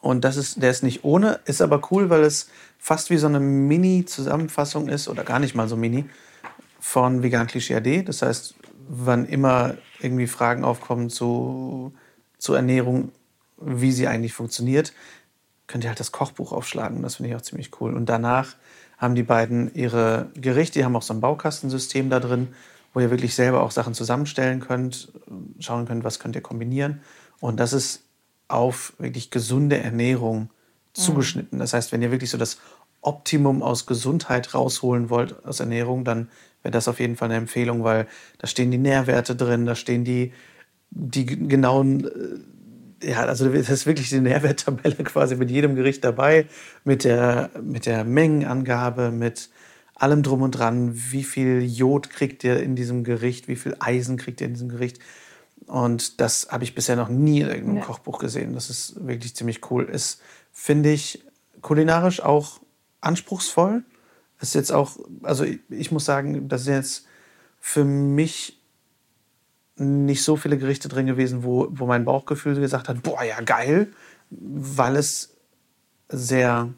und das ist, der ist nicht ohne, ist aber cool, weil es fast wie so eine Mini-Zusammenfassung ist, oder gar nicht mal so mini, von Vegan Klischee AD. Das heißt, wann immer irgendwie Fragen aufkommen zu, zu Ernährung, wie sie eigentlich funktioniert, könnt ihr halt das Kochbuch aufschlagen. Das finde ich auch ziemlich cool. Und danach haben die beiden ihre Gerichte, die haben auch so ein Baukastensystem da drin, wo ihr wirklich selber auch Sachen zusammenstellen könnt, schauen könnt, was könnt ihr kombinieren. Und das ist auf wirklich gesunde Ernährung zugeschnitten. Das heißt, wenn ihr wirklich so das Optimum aus Gesundheit rausholen wollt aus Ernährung, dann wäre das auf jeden Fall eine Empfehlung, weil da stehen die Nährwerte drin, da stehen die, die genauen äh, ja, also das ist wirklich die Nährwerttabelle *laughs* quasi mit jedem Gericht dabei, mit der, mit der Mengenangabe, mit allem drum und dran, wie viel Jod kriegt ihr in diesem Gericht, wie viel Eisen kriegt ihr in diesem Gericht. Und das habe ich bisher noch nie in irgendeinem Nee. Kochbuch gesehen. Das ist wirklich ziemlich cool. Ist, finde ich, kulinarisch auch anspruchsvoll. Ist jetzt auch, also ich, ich muss sagen, das sind jetzt für mich nicht so viele Gerichte drin gewesen, wo, wo mein Bauchgefühl gesagt hat, boah, ja, geil, weil es sehr,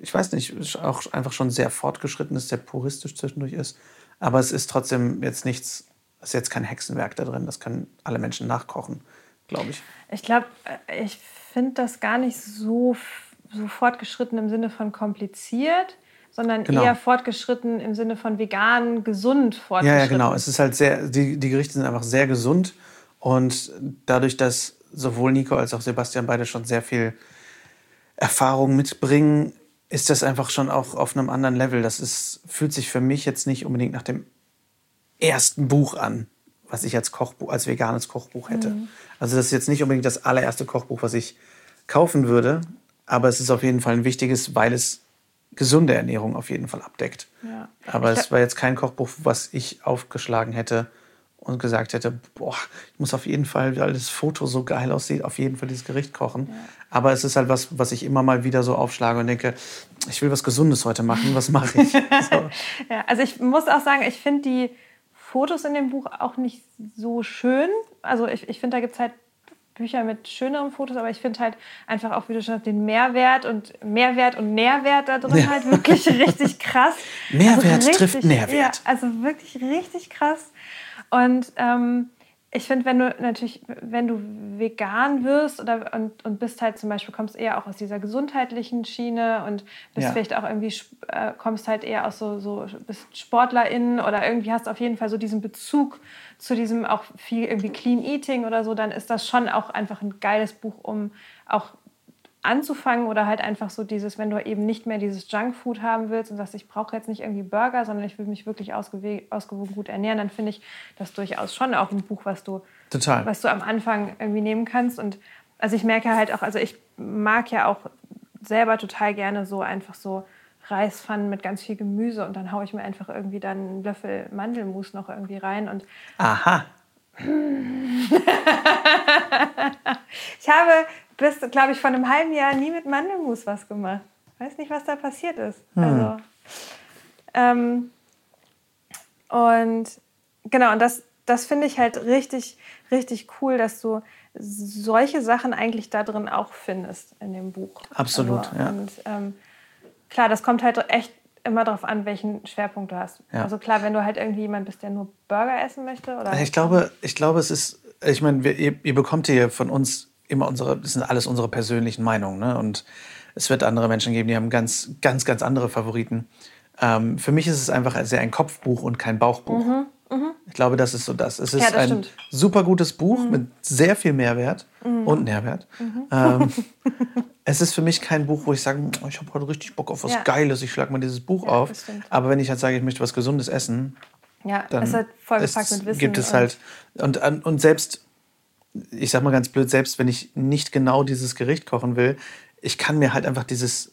ich weiß nicht, auch einfach schon sehr fortgeschritten ist, sehr puristisch zwischendurch ist. Aber es ist trotzdem jetzt nichts, es ist jetzt kein Hexenwerk da drin, das können alle Menschen nachkochen, glaube ich. Ich glaube, ich finde das gar nicht so, so fortgeschritten im Sinne von kompliziert, sondern Genau. eher fortgeschritten im Sinne von vegan, gesund Ja, fortgeschritten. ja, genau. Es ist halt sehr, die, die Gerichte sind einfach sehr gesund und dadurch, dass sowohl Nico als auch Sebastian beide schon sehr viel Erfahrung mitbringen, ist das einfach schon auch auf einem anderen Level. Das ist, fühlt sich für mich jetzt nicht unbedingt nach dem ersten Buch an, was ich als Kochbuch, als veganes Kochbuch hätte. Also das ist jetzt nicht unbedingt das allererste Kochbuch, was ich kaufen würde, aber es ist auf jeden Fall ein wichtiges, weil es gesunde Ernährung auf jeden Fall abdeckt. Ja. Aber es war jetzt kein Kochbuch, was ich aufgeschlagen hätte und gesagt hätte, boah, ich muss auf jeden Fall, weil das Foto so geil aussieht, auf jeden Fall dieses Gericht kochen. Aber es ist halt was, was ich immer mal wieder so aufschlage und denke, ich will was Gesundes heute machen, was mache ich? *laughs* So. Ja, also ich muss auch sagen, ich finde die Fotos in dem Buch auch nicht so schön. Also ich, ich finde, da gibt es halt Bücher mit schöneren Fotos, aber ich finde halt einfach auch, wie du schon hast, den Mehrwert und Mehrwert und Nährwert da drin Ja. halt wirklich *laughs* richtig krass. Mehrwert richtig, trifft Nährwert. Ja, also wirklich richtig krass. Und ähm, ich finde, wenn du natürlich, wenn du vegan wirst oder und, und bist halt zum Beispiel, kommst eher auch aus dieser gesundheitlichen Schiene und bist Ja. vielleicht auch irgendwie, äh, kommst halt eher aus so, so bist SportlerInnen oder irgendwie hast auf jeden Fall so diesen Bezug zu diesem auch viel irgendwie Clean Eating oder so, dann ist das schon auch einfach ein geiles Buch, um auch anzufangen oder halt einfach so dieses, wenn du eben nicht mehr dieses Junkfood haben willst und sagst, ich brauche jetzt nicht irgendwie Burger, sondern ich will mich wirklich ausgewogen gut ernähren, dann finde ich das durchaus schon auch ein Buch, was du, Total. was du am Anfang irgendwie nehmen kannst. Und also ich merke halt auch, also ich mag ja auch selber total gerne so einfach so Reispfannen mit ganz viel Gemüse und dann haue ich mir einfach irgendwie dann einen Löffel Mandelmus noch irgendwie rein und Aha. *laughs* Ich habe bis, glaube ich, vor einem halben Jahr nie mit Mandelmus was gemacht. Weiß nicht, was da passiert ist. Also, ähm, und genau, und das, das finde ich halt richtig, richtig cool, dass du solche Sachen eigentlich da drin auch findest in dem Buch. Absolut, also, ja. Und ähm, klar, das kommt halt echt immer darauf an, welchen Schwerpunkt du hast. Ja. Also klar, wenn du halt irgendwie jemand bist, der nur Burger essen möchte oder Ich glaube, ich glaube, es ist, ich meine, ihr, ihr bekommt hier von uns immer unsere, das sind alles unsere persönlichen Meinungen, ne? Und es wird andere Menschen geben, die haben ganz, ganz, ganz andere Favoriten. Ähm, für mich ist es einfach sehr ein Kopfbuch und kein Bauchbuch. Ich glaube, das ist so das. Es ist Mhm, Ja, das ein stimmt. Mhm. super gutes Buch mit sehr viel Mehrwert und Nährwert. Ähm, *laughs* es ist für mich kein Buch, wo ich sage, "Oh, ich habe heute richtig Bock auf was Ja. Geiles, ich schlage mal dieses Buch Ja, auf. Aber wenn ich halt sage, ich möchte was Gesundes essen, ja, dann es ist halt vollgepackt mit Wissen. gibt es halt und und selbst ich sag mal ganz blöd selbst wenn ich nicht genau dieses Gericht kochen will ich kann mir halt einfach dieses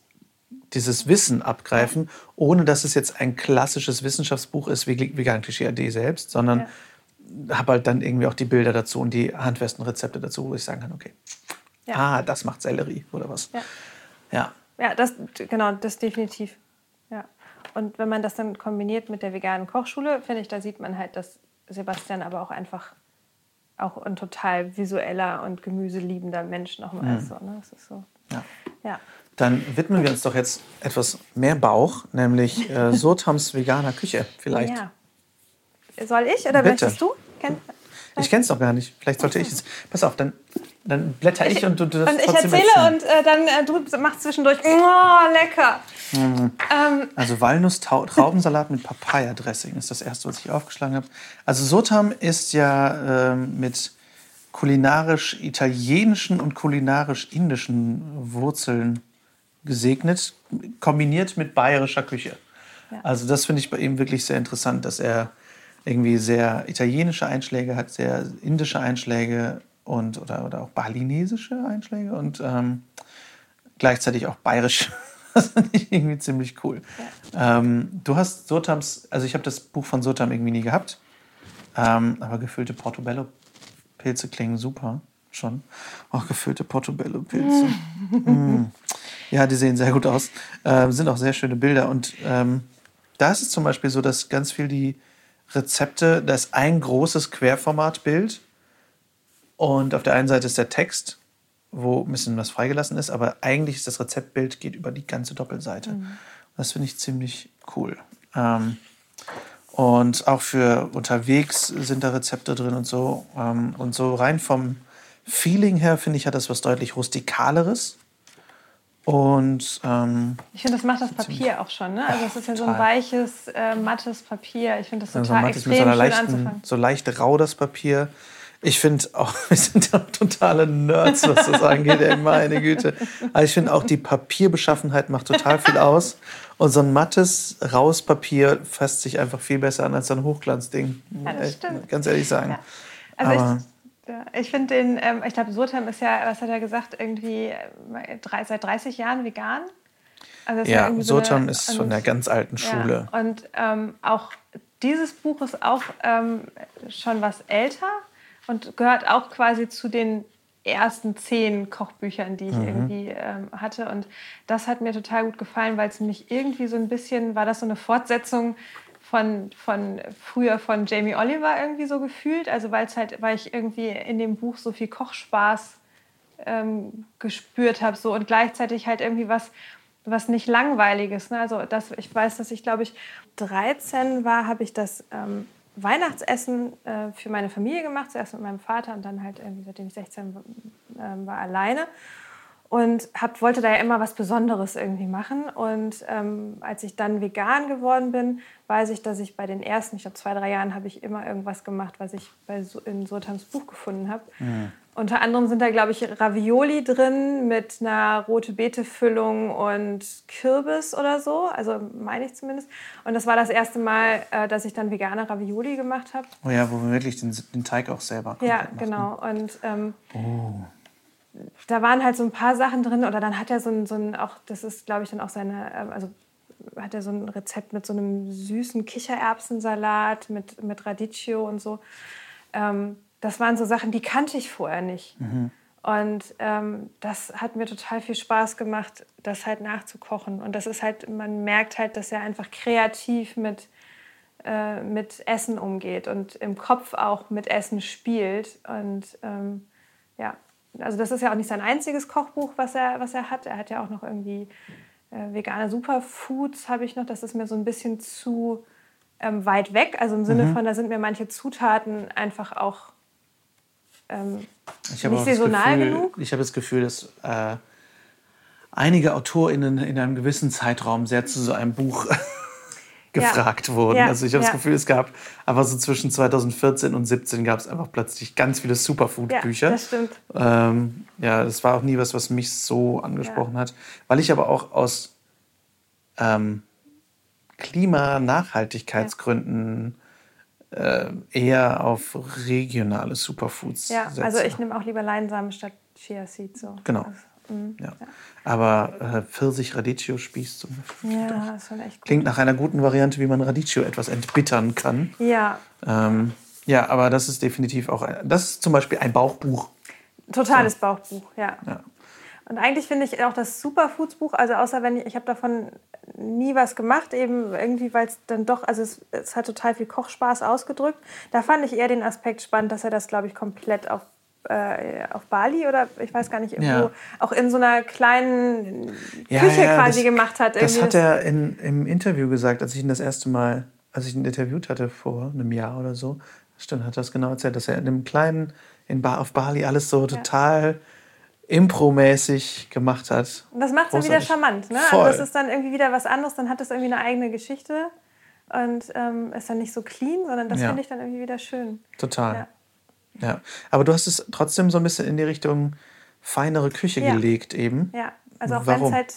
dieses Wissen abgreifen ohne dass es jetzt ein klassisches Wissenschaftsbuch ist wie vegan Klischee AD selbst sondern habe halt dann irgendwie auch die Bilder dazu und die handfesten Rezepte dazu wo ich sagen kann okay Ja. ah das macht Sellerie oder was Ja. ja Ja, das, genau, das definitiv. Ja. Und wenn man das dann kombiniert mit der veganen Kochschule, finde ich, da sieht man halt, dass Sebastian aber auch einfach auch ein total visueller und gemüseliebender Mensch nochmal ist. So, ne? Das ist so. ja Ja. dann widmen wir uns doch jetzt etwas mehr Bauch nämlich äh, *laughs* Sotams veganer Küche vielleicht Ja. Soll ich oder Bitte. möchtest du? Kenn Ich kenne es noch gar nicht. Vielleicht sollte ich es. Pass auf, dann, dann blätter ich, und du, du Und ich erzähle erzählen. und äh, dann äh, du machst zwischendurch. Oh, lecker. Mhm. Ähm, Also Walnuss-Traubensalat mit Papaya-Dressing ist das erste, was ich aufgeschlagen habe. Also Sotam ist ja ähm, mit kulinarisch-italienischen und kulinarisch-indischen Wurzeln gesegnet, kombiniert mit bayerischer Küche. Also das finde ich bei ihm wirklich sehr interessant, dass er irgendwie sehr italienische Einschläge hat, sehr indische Einschläge und oder, oder auch balinesische Einschläge und ähm, gleichzeitig auch bayerisch. *laughs* Das finde ich irgendwie ziemlich cool. Ähm, du hast Sotams, also ich habe das Buch von Sotam irgendwie nie gehabt, ähm, aber gefüllte Portobello-Pilze klingen super schon. Auch gefüllte Portobello-Pilze. *laughs* Mm. Ja, die sehen sehr gut aus. Ähm, sind auch sehr schöne Bilder. Und ähm, da ist es zum Beispiel so, dass ganz viel die Rezepte, da ist ein großes Querformatbild und auf der einen Seite ist der Text, wo ein bisschen was freigelassen ist, aber eigentlich ist das Rezeptbild geht über die ganze Doppelseite. Das finde ich ziemlich cool. Ähm, und auch für unterwegs sind da Rezepte drin und so. Ähm, und so rein vom Feeling her finde ich, hat das was deutlich rustikaleres. Und ähm, ich finde, das macht das Papier auch schon. Ne? Also es ist ja so ein weiches, äh, mattes Papier. Ich finde das also total es extrem mit so, einer schön leichten, anzufangen. so leicht rau das Papier. Ich finde auch, *laughs* wir sind ja totale Nerds, was das angeht, ey, meine Güte. Aber ich finde auch, die Papierbeschaffenheit macht total viel aus. Und so ein mattes Rauspapier fasst sich einfach viel besser an als so ein Hochglanzding. Ja, das stimmt. Ganz ehrlich sagen. Ja. Also Aber ich, ja, ich finde den, ähm, ich glaube, Surtam ist ja, was hat er gesagt, irgendwie äh, drei, seit 30 Jahren vegan. Also ja, ja Surtam so ist von der ganz alten Schule. Und ähm, auch dieses Buch ist auch ähm, schon was älter und gehört auch quasi zu den ersten zehn Kochbüchern, die ich mhm. irgendwie ähm, hatte. Und das hat mir total gut gefallen, weil es mich irgendwie so ein bisschen, war das so eine Fortsetzung von, von früher von Jamie Oliver irgendwie so gefühlt. Also weil es halt, weil ich irgendwie in dem Buch so viel Kochspaß ähm, gespürt habe so und gleichzeitig halt irgendwie was was nicht langweiliges. Ne? Also das, ich weiß, dass ich glaube ich 13 war, habe ich das ähm, Weihnachtsessen äh, für meine Familie gemacht, zuerst mit meinem Vater und dann halt irgendwie, seitdem ich 16 äh, war, alleine. Und hab, wollte da ja immer was Besonderes irgendwie machen. Und ähm, als ich dann vegan geworden bin, weiß ich, dass ich bei den ersten, ich glaube zwei, drei Jahren, habe ich immer irgendwas gemacht, was ich bei, in Sultans Buch gefunden habe. Mhm. Unter anderem sind da, glaube ich, Ravioli drin mit einer rote Beete-Füllung und Kürbis oder so. Also meine ich zumindest. Und das war das erste Mal, äh, dass ich dann vegane Ravioli gemacht habe. Oh ja, wo wir wirklich den, den Teig auch selber Ja, machen. genau. Und ähm, oh. da waren halt so ein paar Sachen drin. Oder dann hat er so ein, so ein auch, das ist, glaube ich, dann auch seine, ähm, also hat er so ein Rezept mit so einem süßen Kichererbsensalat mit, mit Radicchio und so. Ähm, das waren so Sachen, die kannte ich vorher nicht. Mhm. Und ähm, das hat mir total viel Spaß gemacht, das halt nachzukochen. Und das ist halt, man merkt halt, dass er einfach kreativ mit, äh, mit Essen umgeht und im Kopf auch mit Essen spielt. Und ähm, ja, also das ist ja auch nicht sein einziges Kochbuch, was er, was er hat. Er hat ja auch noch irgendwie äh, vegane Superfoods, habe ich noch. Das ist mir so ein bisschen zu ähm, weit weg. Also im Sinne mhm. von, da sind mir manche Zutaten einfach auch ähm, nicht saisonal Gefühl, genug. Ich habe das Gefühl, dass äh, einige AutorInnen in einem gewissen Zeitraum sehr zu so einem Buch *laughs* gefragt ja. wurden. Ja. Also ich habe ja. das Gefühl, es gab aber so zwischen 2014 und 2017 gab es einfach plötzlich ganz viele Superfood-Bücher. Ja, das stimmt. Ähm, ja, das war auch nie was, was mich so angesprochen hat. Weil ich aber auch aus ähm, Klimanachhaltigkeitsgründen eher auf regionale Superfoods ja, setze. also ich nehme auch lieber Leinsamen statt Chia Seeds. So. Genau. Also, mh, ja. ja. Aber äh, Pfirsich-Radicchio-Spieß zum Beispiel. Ja, das schon echt gut. Klingt nach einer guten Variante, wie man Radicchio etwas entbittern kann. Ja. Ähm, ja, aber das ist definitiv auch, ein, das ist zum Beispiel ein Bauchbuch. Totales so. Bauchbuch, ja. ja. Und eigentlich finde ich auch das Superfoods-Buch, also außer wenn ich, ich habe davon nie was gemacht, eben irgendwie, weil es dann doch, also es, es, hat total viel Kochspaß ausgedrückt. Da fand ich eher den Aspekt spannend, dass er das, glaube ich, komplett auf, äh, auf Bali oder ich weiß gar nicht, irgendwo, ja. auch in so einer kleinen ja, Küche ja, quasi das, gemacht hat. Das hat er in, im Interview gesagt, als ich ihn das erste Mal, als ich ihn interviewt hatte vor einem Jahr oder so. Stimmt, hat er das genau erzählt, dass er in einem kleinen, in ba auf Bali alles so total Impro-mäßig gemacht hat. Und das macht es dann wieder charmant. Ne? Also das ist dann irgendwie wieder was anderes, dann hat es irgendwie eine eigene Geschichte und ähm, ist dann nicht so clean, sondern das ja. finde ich dann irgendwie wieder schön. Total. Ja. ja. Aber du hast es trotzdem so ein bisschen in die Richtung feinere Küche ja. gelegt eben. Ja, also auch wenn es halt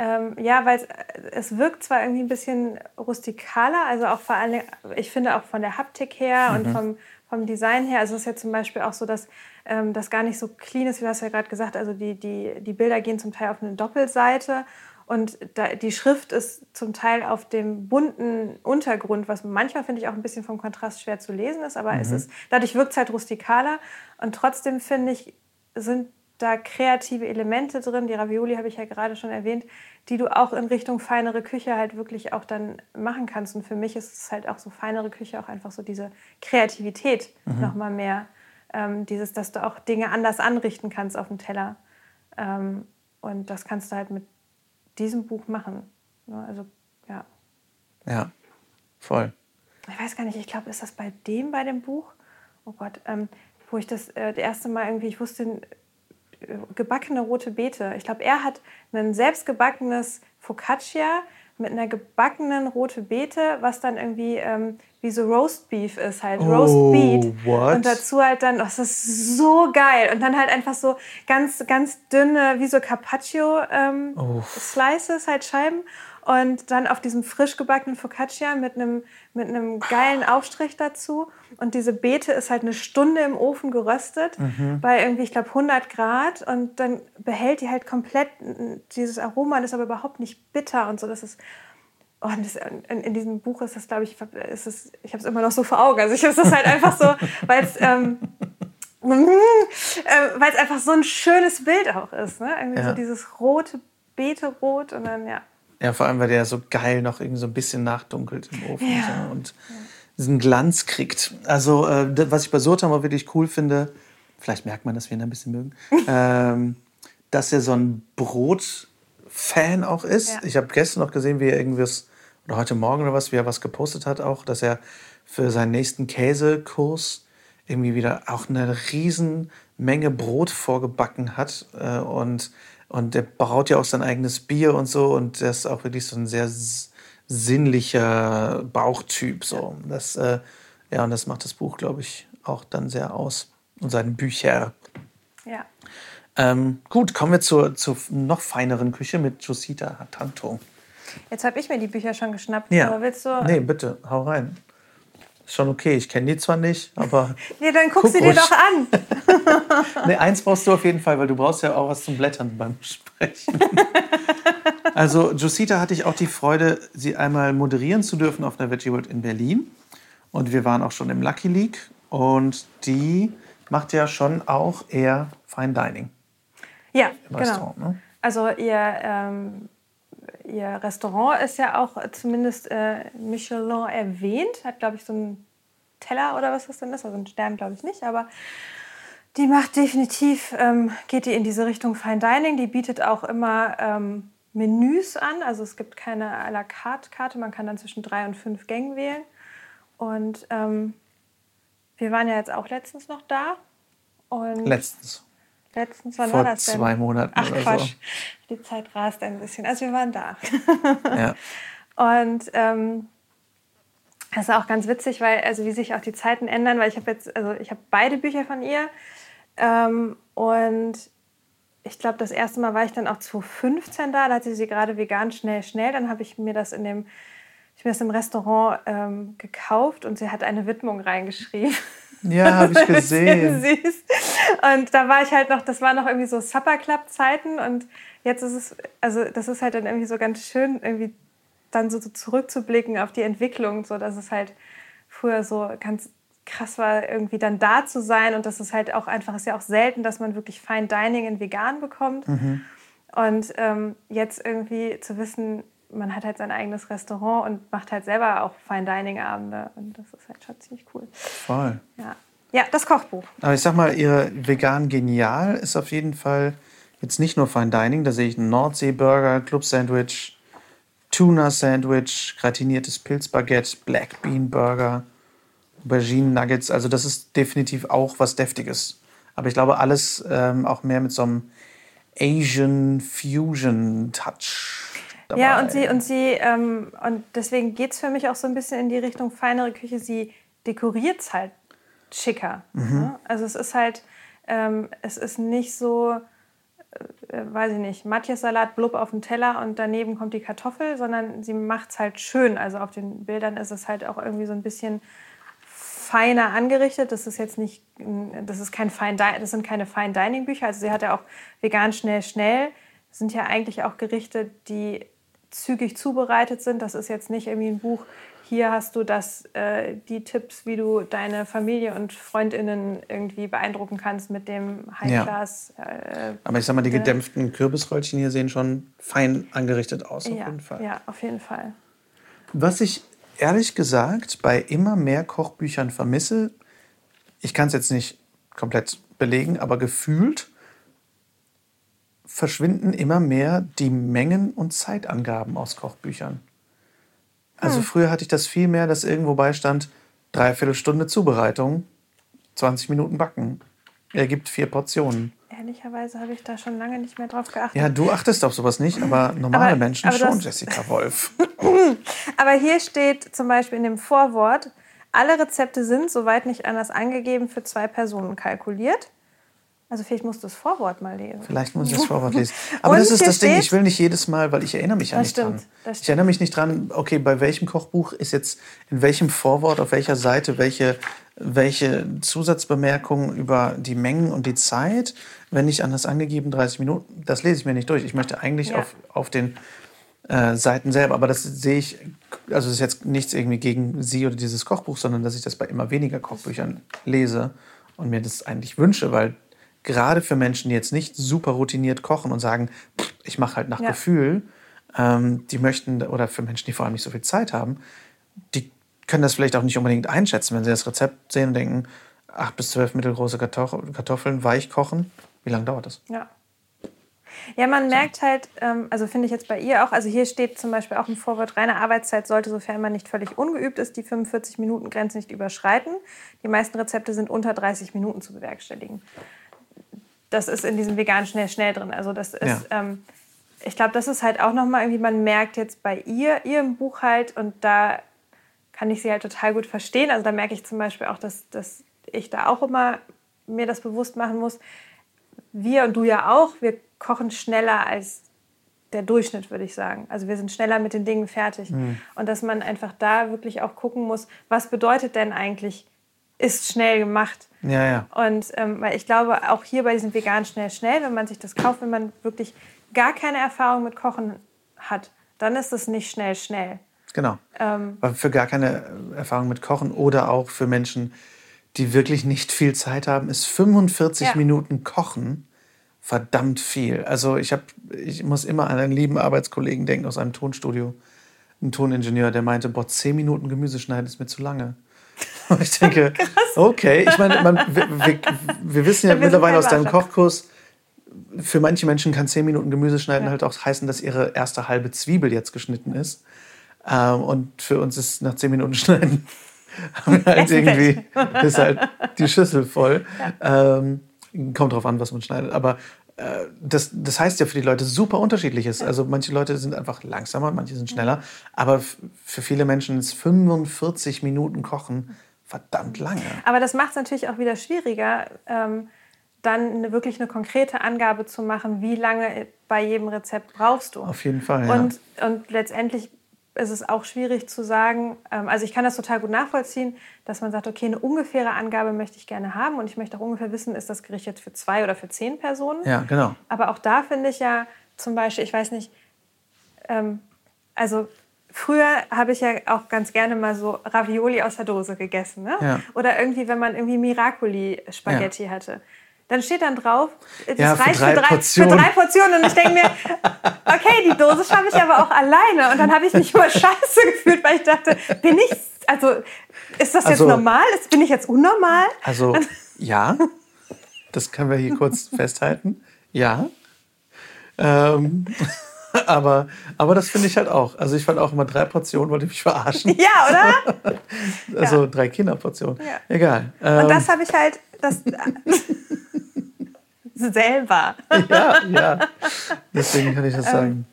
ähm, ja, weil es wirkt zwar irgendwie ein bisschen rustikaler, also auch vor allem, ich finde auch von der Haptik her mhm. und vom, vom Design her. Also es ist ja zum Beispiel auch so, dass ähm, das gar nicht so clean ist, wie du hast ja gerade gesagt. Also die, die, die Bilder gehen zum Teil auf eine Doppelseite und da, die Schrift ist zum Teil auf dem bunten Untergrund, was manchmal finde ich auch ein bisschen vom Kontrast schwer zu lesen ist, aber mhm. es ist, dadurch wirkt es halt rustikaler und trotzdem finde ich, sind da kreative Elemente drin. Die Ravioli habe ich ja gerade schon erwähnt, die du auch in Richtung feinere Küche halt wirklich auch dann machen kannst. Und für mich ist es halt auch so feinere Küche auch einfach so diese Kreativität mhm. noch mal mehr ähm, dieses, dass du auch Dinge anders anrichten kannst auf dem Teller. Ähm, und das kannst du halt mit diesem Buch machen. Ne, also, ja. Ja, voll. Ich weiß gar nicht, ich glaube, ist das bei dem, bei dem Buch? Oh Gott, ähm, wo ich das äh, das erste Mal irgendwie, ich wusste, äh, gebackene rote Beete. Ich glaube, er hat ein selbstgebackenes Focaccia mit einer gebackenen rote Beete, was dann irgendwie ähm, wie so Roast Beef ist halt, Roast Oh, Beef. Und dazu halt dann, oh, das ist so geil. Und dann halt einfach so ganz, ganz dünne, wie so Carpaccio ähm, Slices, halt Scheiben. Und dann auf diesem frisch gebackenen Focaccia mit einem, mit einem geilen Aufstrich dazu. Und diese Beete ist halt eine Stunde im Ofen geröstet bei irgendwie, ich glaube, 100 Grad. Und dann behält die halt komplett dieses Aroma und ist aber überhaupt nicht bitter und so. Das ist Oh, und das, in, in diesem Buch ist das, glaube ich, ist es, ich habe es immer noch so vor Augen. Also ich ist das halt einfach so, weil es ähm, *laughs* äh, weil es einfach so ein schönes Bild auch ist. Ne? Irgendwie Ja. so dieses rote Beete-Rot und dann, ja. Ja, vor allem, weil der so geil noch irgendwie so ein bisschen nachdunkelt im Ofen Ja. so, und diesen Glanz kriegt. Also, äh, das, was ich bei Surtam auch wirklich cool finde, vielleicht merkt man, dass wir ihn ein bisschen mögen, *laughs* ähm, dass er so ein Brot-Fan auch ist. Ja. Ich habe gestern noch gesehen, wie er irgendwas, oder heute Morgen oder was, wie er was gepostet hat auch, dass er für seinen nächsten Käsekurs irgendwie wieder auch eine riesen Menge Brot vorgebacken hat äh, und und der braut ja auch sein eigenes Bier und so und der ist auch wirklich so ein sehr sinnlicher Bauchtyp so. Das äh, ja und das macht das Buch glaube ich auch dann sehr aus und seine Bücher. ja. Ähm, gut, kommen wir zur, zur noch feineren Küche mit Josita Tanto. Jetzt habe ich mir die Bücher schon geschnappt. Ja. Aber willst du. Nee, bitte, hau rein. Ist schon okay, ich kenne die zwar nicht, aber *laughs* Nee, dann guck, Guck sie dir ruhig. doch an. *laughs* nee, eins brauchst du auf jeden Fall, weil du brauchst ja auch was zum Blättern beim *laughs* Sprechen. also Josita hatte ich auch die Freude, sie einmal moderieren zu dürfen auf der Veggie World in Berlin. Und wir waren auch schon im Lucky League. Und die macht ja schon auch eher Fine Dining Ja, im genau. Restaurant. Ne? Also ihr, ähm, ihr Restaurant ist ja auch zumindest äh, Michelin erwähnt. Hat, glaube ich, so einen Teller oder was das denn ist. Also einen Stern, glaube ich nicht. Aber die macht definitiv, ähm, geht die in diese Richtung Fine Dining. Die bietet auch immer ähm, Menüs an. Also es gibt keine à la carte Karte. Man kann dann zwischen drei und fünf Gängen wählen. Und ähm, wir waren ja jetzt auch letztens noch da. Und Letztens. Letztens, wann Vor war das denn? zwei Monaten Ach oder Quatsch, die Zeit rast ein bisschen. Also wir waren da. so. Ja. *laughs* Und ähm, das ist auch ganz witzig, weil also wie sich auch die Zeiten ändern, weil ich habe jetzt, also ich habe beide Bücher von ihr ähm, und ich glaube, das erste Mal war ich dann auch 2015 da, da hatte sie gerade vegan schnell, schnell. Dann habe ich mir das in dem, ich mir das im Restaurant ähm, gekauft und sie hat eine Widmung reingeschrieben. Ja, *laughs* habe ich gesehen. Süß. Und da war ich halt noch, das war noch irgendwie so Supper Club Zeiten und jetzt ist es, also das ist halt dann irgendwie so ganz schön, irgendwie dann so, so zurückzublicken auf die Entwicklung, so dass es halt früher so ganz krass war, irgendwie dann da zu sein und das ist halt auch einfach, ist ja auch selten, dass man wirklich Fine Dining in vegan bekommt. Und ähm, jetzt irgendwie zu wissen, man hat halt sein eigenes Restaurant und macht halt selber auch Fine Dining Abende und das ist halt schon ziemlich cool. Voll. Ja, ja das Kochbuch. Aber ich sag mal, ihr vegan genial ist auf jeden Fall jetzt nicht nur Fine Dining, da sehe ich einen Nordsee-Burger, Club-Sandwich, Tuna-Sandwich, gratiniertes Pilzbaguette, Black Bean Burger, Auberginen-Nuggets. Also das ist definitiv auch was Deftiges. Aber ich glaube, alles ähm, auch mehr mit so einem Asian Fusion-Touch. Dabei. Ja, und sie, und sie, ähm, und deswegen geht es für mich auch so ein bisschen in die Richtung feinere Küche. Sie dekoriert es halt schicker. Ne? Also es ist halt, ähm, es ist nicht so, äh, weiß ich nicht, Matjes-Salat blub auf dem Teller und daneben kommt die Kartoffel, sondern sie macht es halt schön. Also auf den Bildern ist es halt auch irgendwie so ein bisschen feiner angerichtet. Das ist jetzt nicht, das ist kein Fine das sind keine Fine Dining Bücher. Also sie hat ja auch vegan schnell schnell. Das sind ja eigentlich auch Gerichte, die zügig zubereitet sind. Das ist jetzt nicht irgendwie ein Buch. Hier hast du das, äh, die Tipps, wie du deine Familie und Freundinnen irgendwie beeindrucken kannst mit dem High Class. Äh, Aber ich sag mal, die Ja. gedämpften Kürbisröllchen hier sehen schon fein angerichtet aus, auf ja, jeden Fall. ja, auf jeden Fall. Was ich ehrlich gesagt bei immer mehr Kochbüchern vermisse, ich kann es jetzt nicht komplett belegen, aber gefühlt verschwinden immer mehr die Mengen und Zeitangaben aus Kochbüchern. Also früher hatte ich das viel mehr, dass irgendwo beistand, dreiviertel Stunde Zubereitung, 20 Minuten backen. Ergibt vier Portionen. Ehrlicherweise habe ich da schon lange nicht mehr drauf geachtet. Ja, du achtest auf sowas nicht, aber normale Aber- Menschen aber schon, Jessica Wolf. *laughs* Aber hier steht zum Beispiel in dem Vorwort, alle Rezepte sind, soweit nicht anders angegeben, für zwei Personen kalkuliert. Also vielleicht musst du das Vorwort mal lesen. Vielleicht muss ich das Vorwort lesen. *laughs* Aber das ist das Ding, ich will nicht jedes Mal, weil ich erinnere mich ja Das nicht stimmt, dran. Ich erinnere mich nicht dran, okay, bei welchem Kochbuch ist jetzt in welchem Vorwort, auf welcher Seite, welche, welche Zusatzbemerkungen über die Mengen und die Zeit, wenn nicht anders angegeben, 30 Minuten, das lese ich mir nicht durch. Ich möchte eigentlich Ja. auf, auf den äh, Seiten selber, aber das sehe ich, also das ist jetzt nichts irgendwie gegen Sie oder dieses Kochbuch, sondern dass ich das bei immer weniger Kochbüchern lese und mir das eigentlich wünsche, weil gerade für Menschen, die jetzt nicht super routiniert kochen und sagen, ich mache halt nach Ja. Gefühl, ähm, die möchten, oder für Menschen, die vor allem nicht so viel Zeit haben, die können das vielleicht auch nicht unbedingt einschätzen, wenn sie das Rezept sehen und denken, acht bis zwölf mittelgroße Kartoffeln weich kochen. Wie lange dauert das? Ja. Ja, man merkt halt, ähm, also finde ich jetzt bei ihr auch, also hier steht zum Beispiel auch im Vorwort, reine Arbeitszeit sollte, sofern man nicht völlig ungeübt ist, die 45-Minuten-Grenze nicht überschreiten. Die meisten Rezepte sind unter 30 Minuten zu bewerkstelligen. Das ist in diesem vegan schnell, schnell drin. Also das ist, Ja. ähm, ich glaube, das ist halt auch nochmal irgendwie, man merkt jetzt bei ihr, ihrem Buch halt, und da kann ich sie halt total gut verstehen. Also da merke ich zum Beispiel auch, dass, dass ich da auch immer mir das bewusst machen muss, wir und du ja auch, wir kochen schneller als der Durchschnitt, würde ich sagen. Also wir sind schneller mit den Dingen fertig. Und dass man einfach da wirklich auch gucken muss, was bedeutet denn eigentlich, ist schnell gemacht. Ja, ja. Und ähm, weil ich glaube, auch hier bei diesem vegan schnell, schnell, wenn man sich das kauft, wenn man wirklich gar keine Erfahrung mit Kochen hat, dann ist es nicht schnell, schnell. Genau. Ähm, für gar keine äh, Erfahrung mit Kochen oder auch für Menschen, die wirklich nicht viel Zeit haben, ist 45 Ja. Minuten Kochen verdammt viel. Also ich habe, ich muss immer an einen lieben Arbeitskollegen denken aus einem Tonstudio, ein Toningenieur, der meinte, boah, 10 Minuten Gemüse schneiden ist mir zu lange. Und *laughs* ich denke, okay, ich meine, man, wir, wir, wir wissen ja mittlerweile aus deinem. Kochkurs, für manche Menschen kann 10 Minuten Gemüse schneiden Ja. halt auch heißen, dass ihre erste halbe Zwiebel jetzt geschnitten ist. Ähm, und für uns ist nach 10 Minuten *laughs* Schneiden haben wir halt irgendwie ist halt die Schüssel voll. Ähm, kommt drauf an, was man schneidet. Aber äh, das, das heißt ja für die Leute super unterschiedliches. Also manche Leute sind einfach langsamer, manche sind schneller. Aber für viele Menschen ist 45 Minuten Kochen verdammt lange. Aber das macht es natürlich auch wieder schwieriger, ähm, dann eine, wirklich eine konkrete Angabe zu machen, wie lange bei jedem Rezept brauchst du. Auf jeden Fall. Ja. Und, und letztendlich ist es auch schwierig zu sagen, ähm, also ich kann das total gut nachvollziehen, dass man sagt, okay, eine ungefähre Angabe möchte ich gerne haben und ich möchte auch ungefähr wissen, ist das Gericht jetzt für zwei oder für zehn Personen. ja, genau. Aber auch da finde ich ja zum Beispiel, ich weiß nicht, ähm, also früher habe ich ja auch ganz gerne mal so Ravioli aus der Dose gegessen. Ne? Ja. Oder irgendwie, wenn man irgendwie Miracoli-Spaghetti hatte. Dann steht dann drauf, das Ja, für reicht drei für, drei, Portionen. für drei Portionen. Und ich denke mir, okay, die Dose schaffe ich aber auch alleine. Und dann habe ich mich immer scheiße gefühlt, weil ich dachte, bin ich, also ist das Also- jetzt normal? Bin ich jetzt unnormal? Also ja, das können wir hier kurz *laughs* festhalten. Ja. Ähm, aber, aber das finde ich halt auch. Also ich fand auch immer drei Portionen, wollte ich mich verarschen. Ja, oder? *laughs* Also drei Kinderportionen. Ja. Egal. Und Ähm, das habe ich halt das *laughs* selber. ja, ja. Deswegen kann ich Ähm, das sagen.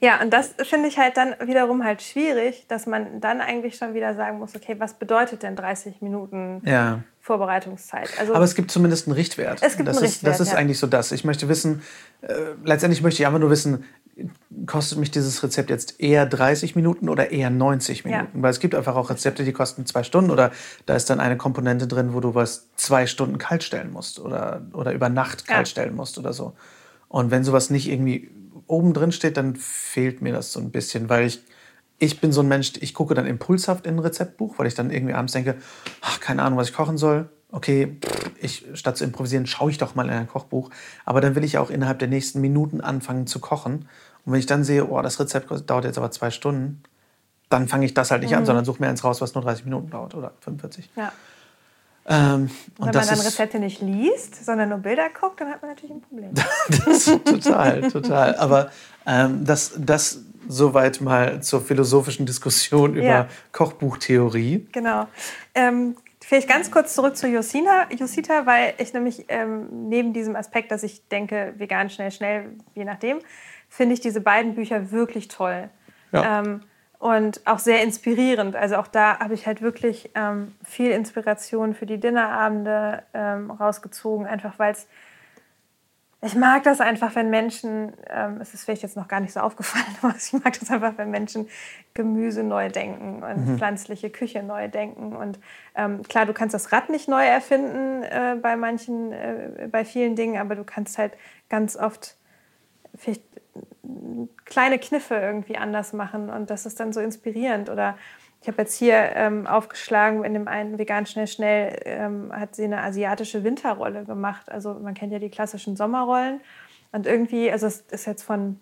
Ja, und das finde ich halt dann wiederum halt schwierig, dass man dann eigentlich schon wieder sagen muss, okay, was bedeutet denn 30 Minuten Ja. Vorbereitungszeit? Also Aber es gibt zumindest einen Richtwert. Es gibt das einen ist, Das Richtwert, ist ja. eigentlich so das. Ich möchte wissen, äh, letztendlich möchte ich einfach nur wissen, kostet mich dieses Rezept jetzt eher 30 Minuten oder eher 90 Ja. Minuten? Weil es gibt einfach auch Rezepte, die kosten zwei Stunden oder da ist dann eine Komponente drin, wo du was zwei Stunden kalt stellen musst oder, oder über Nacht kalt Ja. stellen musst oder so. Und wenn sowas nicht irgendwie oben drin steht, dann fehlt mir das so ein bisschen, weil ich ich bin so ein Mensch, ich gucke dann impulshaft in ein Rezeptbuch, weil ich dann irgendwie abends denke, ach, keine Ahnung, was ich kochen soll. Okay, ich, statt zu improvisieren, schaue ich doch mal in ein Kochbuch. Aber dann will ich auch innerhalb der nächsten Minuten anfangen zu kochen. Und wenn ich dann sehe, oh, das Rezept dauert jetzt aber zwei Stunden, dann fange ich das halt nicht Mhm. an, sondern suche mir eins raus, was nur 30 Minuten dauert oder 45. ja. Ähm, und wenn man dann Rezepte nicht liest, sondern nur Bilder guckt, dann hat man natürlich ein Problem. *laughs* das total, total. Aber ähm, das, das soweit mal zur philosophischen Diskussion über Ja. Kochbuchtheorie. genau. Ähm, Vielleicht ganz kurz zurück zu Josina, Josita, weil ich nämlich ähm, neben diesem Aspekt, dass ich denke, vegan, schnell, schnell, je nachdem, finde ich diese beiden Bücher wirklich toll. Ja. Und auch sehr inspirierend. Also auch da habe ich halt wirklich ähm, viel Inspiration für die Dinnerabende ähm, rausgezogen, einfach weil es ich mag das einfach, wenn Menschen, ähm, es ist vielleicht jetzt noch gar nicht so aufgefallen, *laughs* aber ich mag das einfach, wenn Menschen Gemüse neu denken und mhm. pflanzliche Küche neu denken. Und ähm, klar, du kannst das Rad nicht neu erfinden äh, bei manchen, äh, bei vielen Dingen, aber du kannst halt ganz oft vielleicht kleine Kniffe irgendwie anders machen und das ist dann so inspirierend. Oder ich habe jetzt hier ähm, aufgeschlagen, in dem einen vegan schnell schnell ähm, hat sie eine asiatische Winterrolle gemacht. Also man kennt ja die klassischen Sommerrollen und irgendwie, also es ist jetzt von,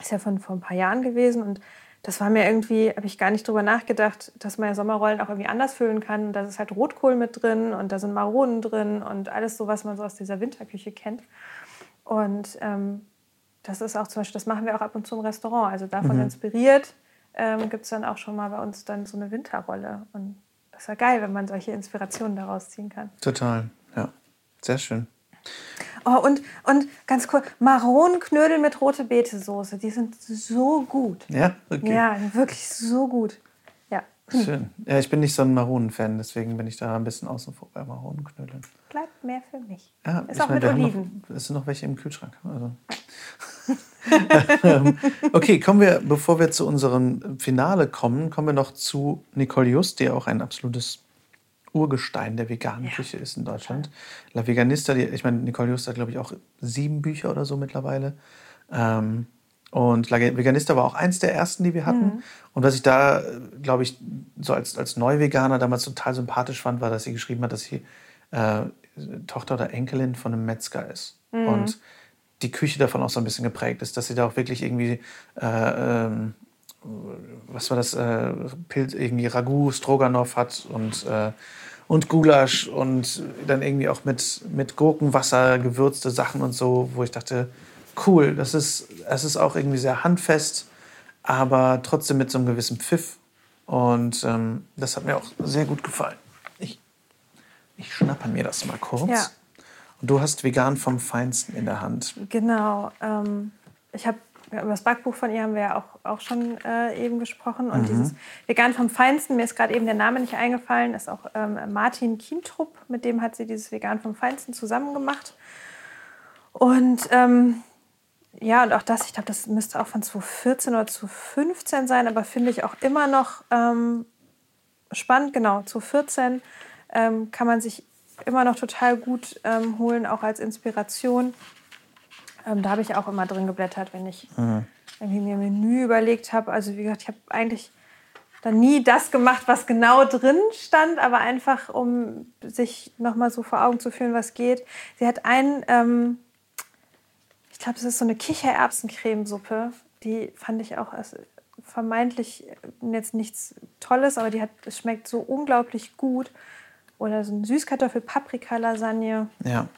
ist ja von vor ein paar Jahren gewesen und das war mir irgendwie, habe ich gar nicht drüber nachgedacht, dass man ja Sommerrollen auch irgendwie anders füllen kann. Und da ist halt Rotkohl mit drin und da sind Maronen drin und alles so, was man so aus dieser Winterküche kennt. Und ähm, das ist auch zum Beispiel, das machen wir auch ab und zu im Restaurant. Also davon mhm. inspiriert ähm, gibt es dann auch schon mal bei uns dann so eine Winterrolle. Und das ist ja geil, wenn man solche Inspirationen daraus ziehen kann. Total, ja. Sehr schön. Oh, und, und ganz cool, Maronenknödel mit rote Beete-Soße, die sind so gut. Ja, okay. Ja, wirklich so gut. Schön. Ja, ich bin nicht so ein Maronen-Fan, deswegen bin ich da ein bisschen außen vor bei Maronenknödeln. Bleibt mehr für mich. Ja, ist auch meine, mit Oliven. es sind noch welche im Kühlschrank. Also. *laughs* Ähm, okay, kommen wir, bevor wir zu unserem Finale kommen, kommen wir noch zu Nicole Just, die auch ein absolutes Urgestein der veganen ja. Küche ist in Deutschland. La Veganista, die, ich meine, Nicole Just hat, glaube ich, auch sieben Bücher oder so mittlerweile. Ähm, und Veganista war auch eins der ersten, die wir hatten. Mhm. Und was ich da, glaube ich, so als, als Neuveganer damals total sympathisch fand, war, dass sie geschrieben hat, dass sie äh, Tochter oder Enkelin von einem Metzger ist. Mhm. Und die Küche davon auch so ein bisschen geprägt ist, dass sie da auch wirklich irgendwie, äh, ähm, was war das, äh, Pilz, irgendwie Ragout, Stroganoff hat und, äh, und Gulasch und dann irgendwie auch mit, mit Gurkenwasser gewürzte Sachen und so, wo ich dachte, cool. Das ist, es ist auch irgendwie sehr handfest, aber trotzdem mit so einem gewissen Pfiff. Und ähm, das hat mir auch sehr gut gefallen. Ich, ich schnappe mir das mal kurz. Ja. Und du hast vegan vom Feinsten in der Hand. Genau. Ähm, ich habe über das Backbuch von ihr haben wir ja auch, auch schon äh, eben gesprochen. Und mhm. dieses Vegan vom Feinsten, mir ist gerade eben der Name nicht eingefallen, ist auch ähm, Martin Kientrupp, mit dem hat sie dieses Vegan vom Feinsten zusammen gemacht. Und ähm, ja, und auch das, ich glaube, das müsste auch von 2014 oder 2015 sein, aber finde ich auch immer noch ähm, spannend. Genau, 2014 ähm, kann man sich immer noch total gut ähm, holen, auch als Inspiration. Ähm, da habe ich auch immer drin geblättert, wenn ich mhm. irgendwie mir ein Menü überlegt habe. Also wie gesagt, ich habe eigentlich dann nie das gemacht, was genau drin stand, aber einfach, um sich nochmal so vor Augen zu führen, was geht. Sie hat einen ähm, glaube, das ist so eine Kichererbsencremesuppe. Die fand ich auch als vermeintlich jetzt nichts Tolles, aber die hat, es schmeckt so unglaublich gut. Oder so ein Süßkartoffel-Paprika-Lasagne. Ja.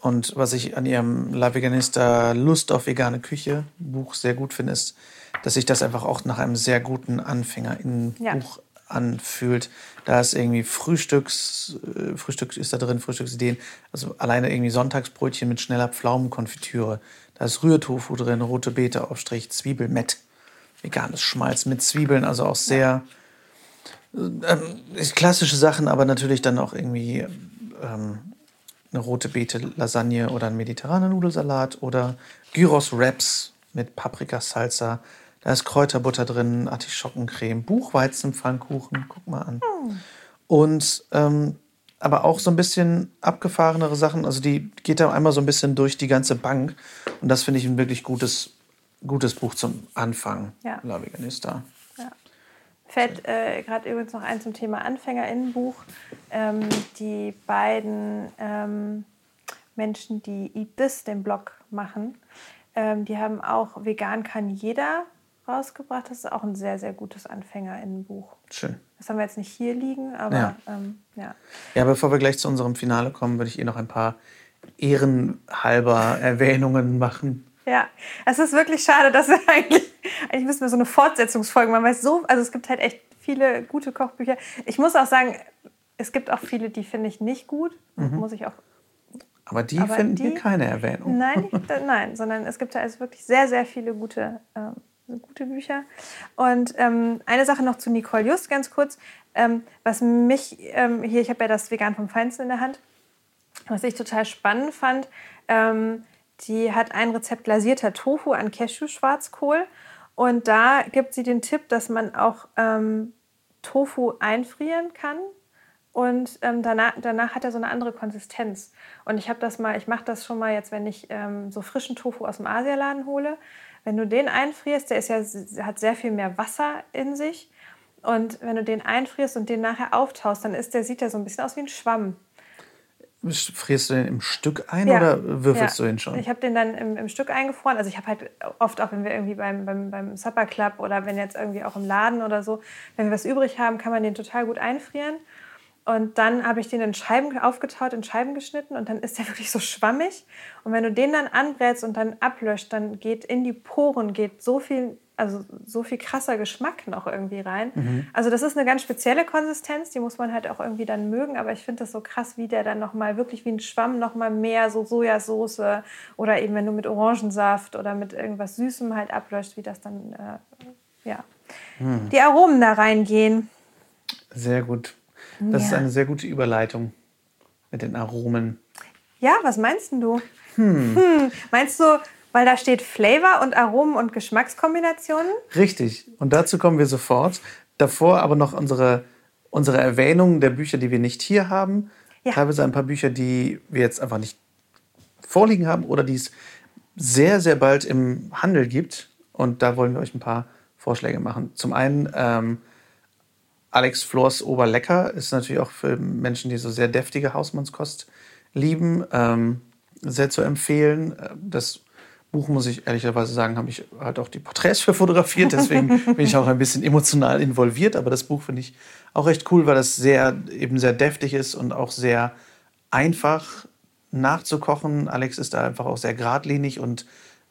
Und was ich an ihrem La Veganista Lust auf vegane Küche Buch sehr gut finde, ist, dass sich das einfach auch nach einem sehr guten Anfänger in ja. Buch anfühlt. Da ist irgendwie Frühstücks, äh, Frühstück ist da drin, Frühstücksideen. Also alleine irgendwie Sonntagsbrötchen mit schneller Pflaumenkonfitüre. Da ist Rührtofu drin, rote Beete Aufstrich, Zwiebelmett, veganes Schmalz mit Zwiebeln, also auch sehr ähm, klassische Sachen, aber natürlich dann auch irgendwie ähm, eine rote Beete Lasagne oder ein mediterraner Nudelsalat oder Gyros Wraps mit Paprika Salsa. Da ist Kräuterbutter drin, Artischockencreme, Buchweizenpfannkuchen, guck mal an. Hm. Und ähm, aber auch so ein bisschen abgefahrenere Sachen. Also die geht da einmal so ein bisschen durch die ganze Bank. Und das finde ich ein wirklich gutes, gutes Buch zum Anfang. Ja. La Veganista. Ja. Fällt äh, gerade übrigens noch ein zum Thema AnfängerInnenbuch. Ähm, die beiden ähm, Menschen, die Eat This, den Blog machen, ähm, die haben auch Vegan kann jeder rausgebracht. Das ist auch ein sehr, sehr gutes Anfängerinnenbuch. Schön. Das haben wir jetzt nicht hier liegen, aber ja. Ähm, ja. Ja, bevor wir gleich zu unserem Finale kommen, würde ich ihr noch ein paar ehrenhalber Erwähnungen machen. Ja, es ist wirklich schade, dass wir *laughs* eigentlich, eigentlich müssen wir so eine Fortsetzungsfolge machen, weil es so, also es gibt halt echt viele gute Kochbücher. Ich muss auch sagen, es gibt auch viele, die finde ich nicht gut. Mhm. Muss ich auch. Aber die aber finden die, hier keine Erwähnung. Nein, *laughs* nicht, nein, sondern es gibt da also wirklich sehr, sehr viele gute, ähm, gute Bücher. Und ähm, eine Sache noch zu Nicole Just, ganz kurz. Ähm, was mich ähm, hier, ich habe ja das Vegan vom Feinsten in der Hand, was ich total spannend fand, ähm, die hat ein Rezept glasierter Tofu an Cashew-Schwarzkohl. Und da gibt sie den Tipp, dass man auch ähm, Tofu einfrieren kann. Und ähm, danach, danach hat er so eine andere Konsistenz. Und ich habe das mal, ich mache das schon mal jetzt, wenn ich so frischen Tofu aus dem Asialaden hole. Wenn du den einfrierst, der ist ja, hat sehr viel mehr Wasser in sich. Und wenn du den einfrierst und den nachher auftaust, dann ist der, sieht der so ein bisschen aus wie ein Schwamm. Frierst du den im Stück ein ja. oder würfelst ja. du ihn schon? Ich habe den dann im, im, Stück eingefroren. Also ich habe halt oft auch, wenn wir irgendwie beim, beim, beim Supper Club oder wenn jetzt irgendwie auch im Laden oder so, wenn wir was übrig haben, kann man den total gut einfrieren. Und dann habe ich den in Scheiben aufgetaut, in Scheiben geschnitten und dann ist der *laughs* wirklich so schwammig. Und wenn du den dann anbrätst und dann ablöscht, dann geht in die Poren geht so viel also so viel krasser Geschmack noch irgendwie rein. Mhm. Also das ist eine ganz spezielle Konsistenz, die muss man halt auch irgendwie dann mögen, aber ich finde das so krass, wie der dann nochmal wirklich wie ein Schwamm nochmal mehr so Sojasauce oder eben wenn du mit Orangensaft oder mit irgendwas Süßem halt ablöscht, wie das dann, äh, ja, mhm. die Aromen da reingehen. Sehr gut. Das ja. ist eine sehr gute Überleitung mit den Aromen. Ja, was meinst du? Hm. Hm. Meinst du, weil da steht Flavor und Aromen und Geschmackskombinationen. Richtig. Und dazu kommen wir sofort. Davor aber noch unsere, unsere Erwähnung der Bücher, die wir nicht hier haben. Ja. Teilweise ein paar Bücher, die wir jetzt einfach nicht vorliegen haben oder die es sehr, sehr bald im Handel gibt. Und da wollen wir euch ein paar Vorschläge machen. Zum einen ähm, Alex Flors Oberlecker ist natürlich auch für Menschen, die so sehr deftige Hausmannskost lieben, ähm, sehr zu empfehlen. Das Buch, muss ich ehrlicherweise sagen, habe ich halt auch die Porträts für fotografiert. Deswegen *laughs* bin ich auch ein bisschen emotional involviert. Aber das Buch finde ich auch recht cool, weil das sehr, eben sehr deftig ist und auch sehr einfach nachzukochen. Alex ist da einfach auch sehr geradlinig und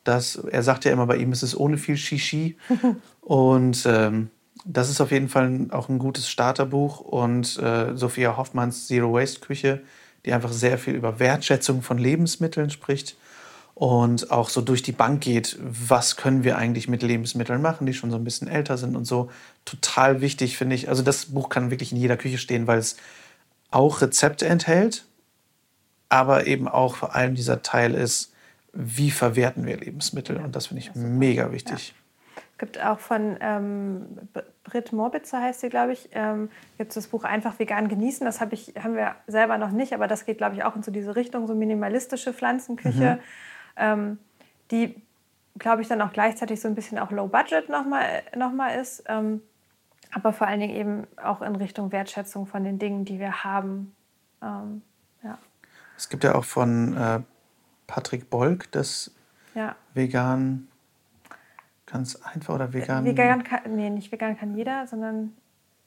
das, er sagt ja immer, bei ihm ist es ohne viel Shishi. *laughs* und ähm, das ist auf jeden Fall auch ein gutes Starterbuch. Und äh, Sophia Hoffmanns Zero Waste Küche, die einfach sehr viel über Wertschätzung von Lebensmitteln spricht und auch so durch die Bank geht, was können wir eigentlich mit Lebensmitteln machen, die schon so ein bisschen älter sind und so. Total wichtig, finde ich. Also das Buch kann wirklich in jeder Küche stehen, weil es auch Rezepte enthält, aber eben auch vor allem dieser Teil ist, wie verwerten wir Lebensmittel. Und das finde ich mega wichtig. Ja. Es gibt auch von ähm, Britt Morbitzer, heißt sie, glaube ich, ähm, gibt es das Buch Einfach vegan genießen. Das hab ich, haben wir selber noch nicht, aber das geht, glaube ich, auch in so diese Richtung, so minimalistische Pflanzenküche. Mhm ähm, die, glaube ich, dann auch gleichzeitig so ein bisschen auch Low Budget nochmal noch mal ist, ähm, aber vor allen Dingen eben auch in Richtung Wertschätzung von den Dingen, die wir haben. Ähm, ja. Es gibt ja auch von äh, Patrick Bolk das ja. Vegan ganz einfach oder vegan. Vegan kann, nee, nicht vegan kann jeder, sondern.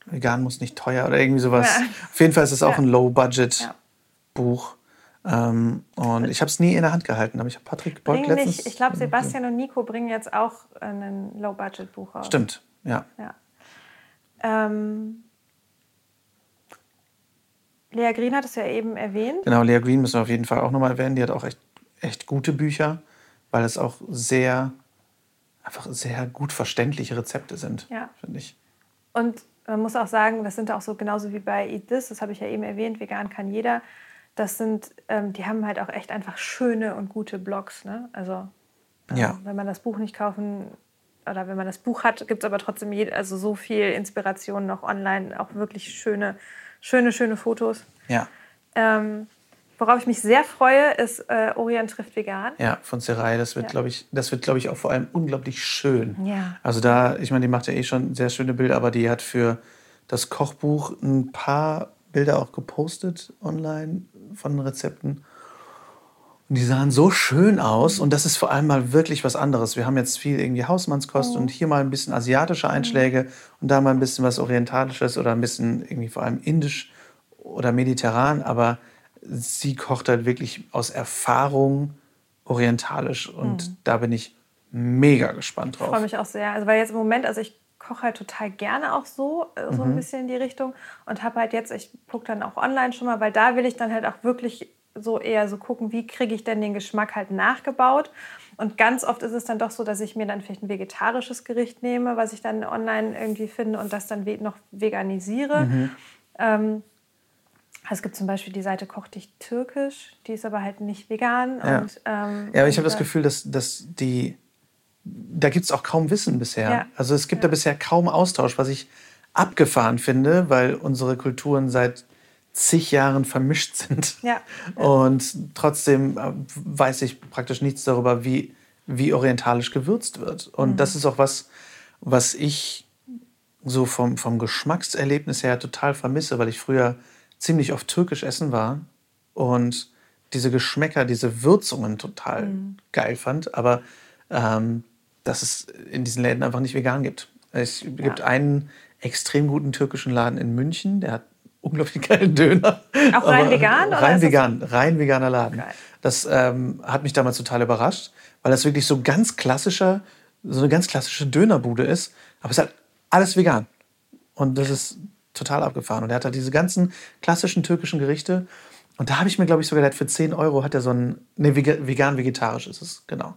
Vegan muss nicht teuer oder irgendwie sowas. Ja. Auf jeden Fall ist es auch ja. ein Low-Budget-Buch. Ähm, und ich habe es nie in der Hand gehalten, aber ich habe Patrick Bolt letztens... Nicht, ich glaube, Sebastian und Nico bringen jetzt auch ein Low-Budget-Buch raus. Stimmt, ja. ja. Ähm, Lea Green hat es ja eben erwähnt. Genau, Lea Green müssen wir auf jeden Fall auch nochmal erwähnen. Die hat auch echt, echt gute Bücher, weil es auch sehr, einfach sehr gut verständliche Rezepte sind, ja. finde ich. Und man muss auch sagen, das sind auch so genauso wie bei Eat This, das habe ich ja eben erwähnt, vegan kann jeder das sind, ähm, die haben halt auch echt einfach schöne und gute Blogs. Ne? Also ähm, ja. wenn man das Buch nicht kaufen oder wenn man das Buch hat, gibt es aber trotzdem je, also so viel Inspiration noch online, auch wirklich schöne, schöne, schöne Fotos. Ja. Ähm, worauf ich mich sehr freue, ist äh, Orient trifft vegan. Ja, von Serai. Das wird, ja. glaube ich, das wird, glaube ich, auch vor allem unglaublich schön. Ja. Also da, ich meine, die macht ja eh schon sehr schöne Bilder, aber die hat für das Kochbuch ein paar Bilder auch gepostet online von Rezepten. Und die sahen so schön aus und das ist vor allem mal wirklich was anderes. Wir haben jetzt viel irgendwie Hausmannskost oh. und hier mal ein bisschen asiatische Einschläge mhm. und da mal ein bisschen was Orientalisches oder ein bisschen irgendwie vor allem indisch oder mediterran. Aber sie kocht halt wirklich aus Erfahrung orientalisch und mhm. da bin ich mega gespannt drauf. Ich freue mich auch sehr. Also weil jetzt im Moment, also ich koche halt total gerne auch so, äh, so ein Mhm. bisschen in die Richtung. Und habe halt jetzt, ich gucke dann auch online schon mal, weil da will ich dann halt auch wirklich so eher so gucken, wie kriege ich denn den Geschmack halt nachgebaut. Und ganz oft ist es dann doch so, dass ich mir dann vielleicht ein vegetarisches Gericht nehme, was ich dann online irgendwie finde und das dann noch veganisiere. Mhm. Ähm, es gibt zum Beispiel die Seite Koch dich türkisch, die ist aber halt nicht vegan. Ja. Und, ähm, Ja, aber ich habe das äh, Gefühl, dass, dass die. Da gibt es auch kaum Wissen bisher. Ja. Also es gibt da bisher kaum Austausch, was ich abgefahren finde, weil unsere Kulturen seit zig Jahren vermischt sind. Ja. *laughs* Und trotzdem äh, weiß ich praktisch nichts darüber, wie, wie orientalisch gewürzt wird. Und das ist auch was, was ich so vom, vom Geschmackserlebnis her total vermisse, weil ich früher ziemlich oft türkisch essen war und diese Geschmäcker, diese Würzungen total geil fand, aber ähm, dass es in diesen Läden einfach nicht vegan gibt. Es gibt einen extrem guten türkischen Laden in München, der hat unglaublich *laughs* geilen Döner. Auch rein vegan, oder Rein das- vegan, rein veganer Laden. Geil. Das ähm, hat mich damals total überrascht, weil das wirklich so ganz klassischer, so eine ganz klassische Dönerbude ist, aber es ist halt alles vegan. Und das ist total abgefahren. Und er hat halt diese ganzen klassischen türkischen Gerichte. Und da habe ich mir, glaube ich, sogar, der für 10 Euro hat er so ein, ne, vegan-vegetarisch ist es, genau.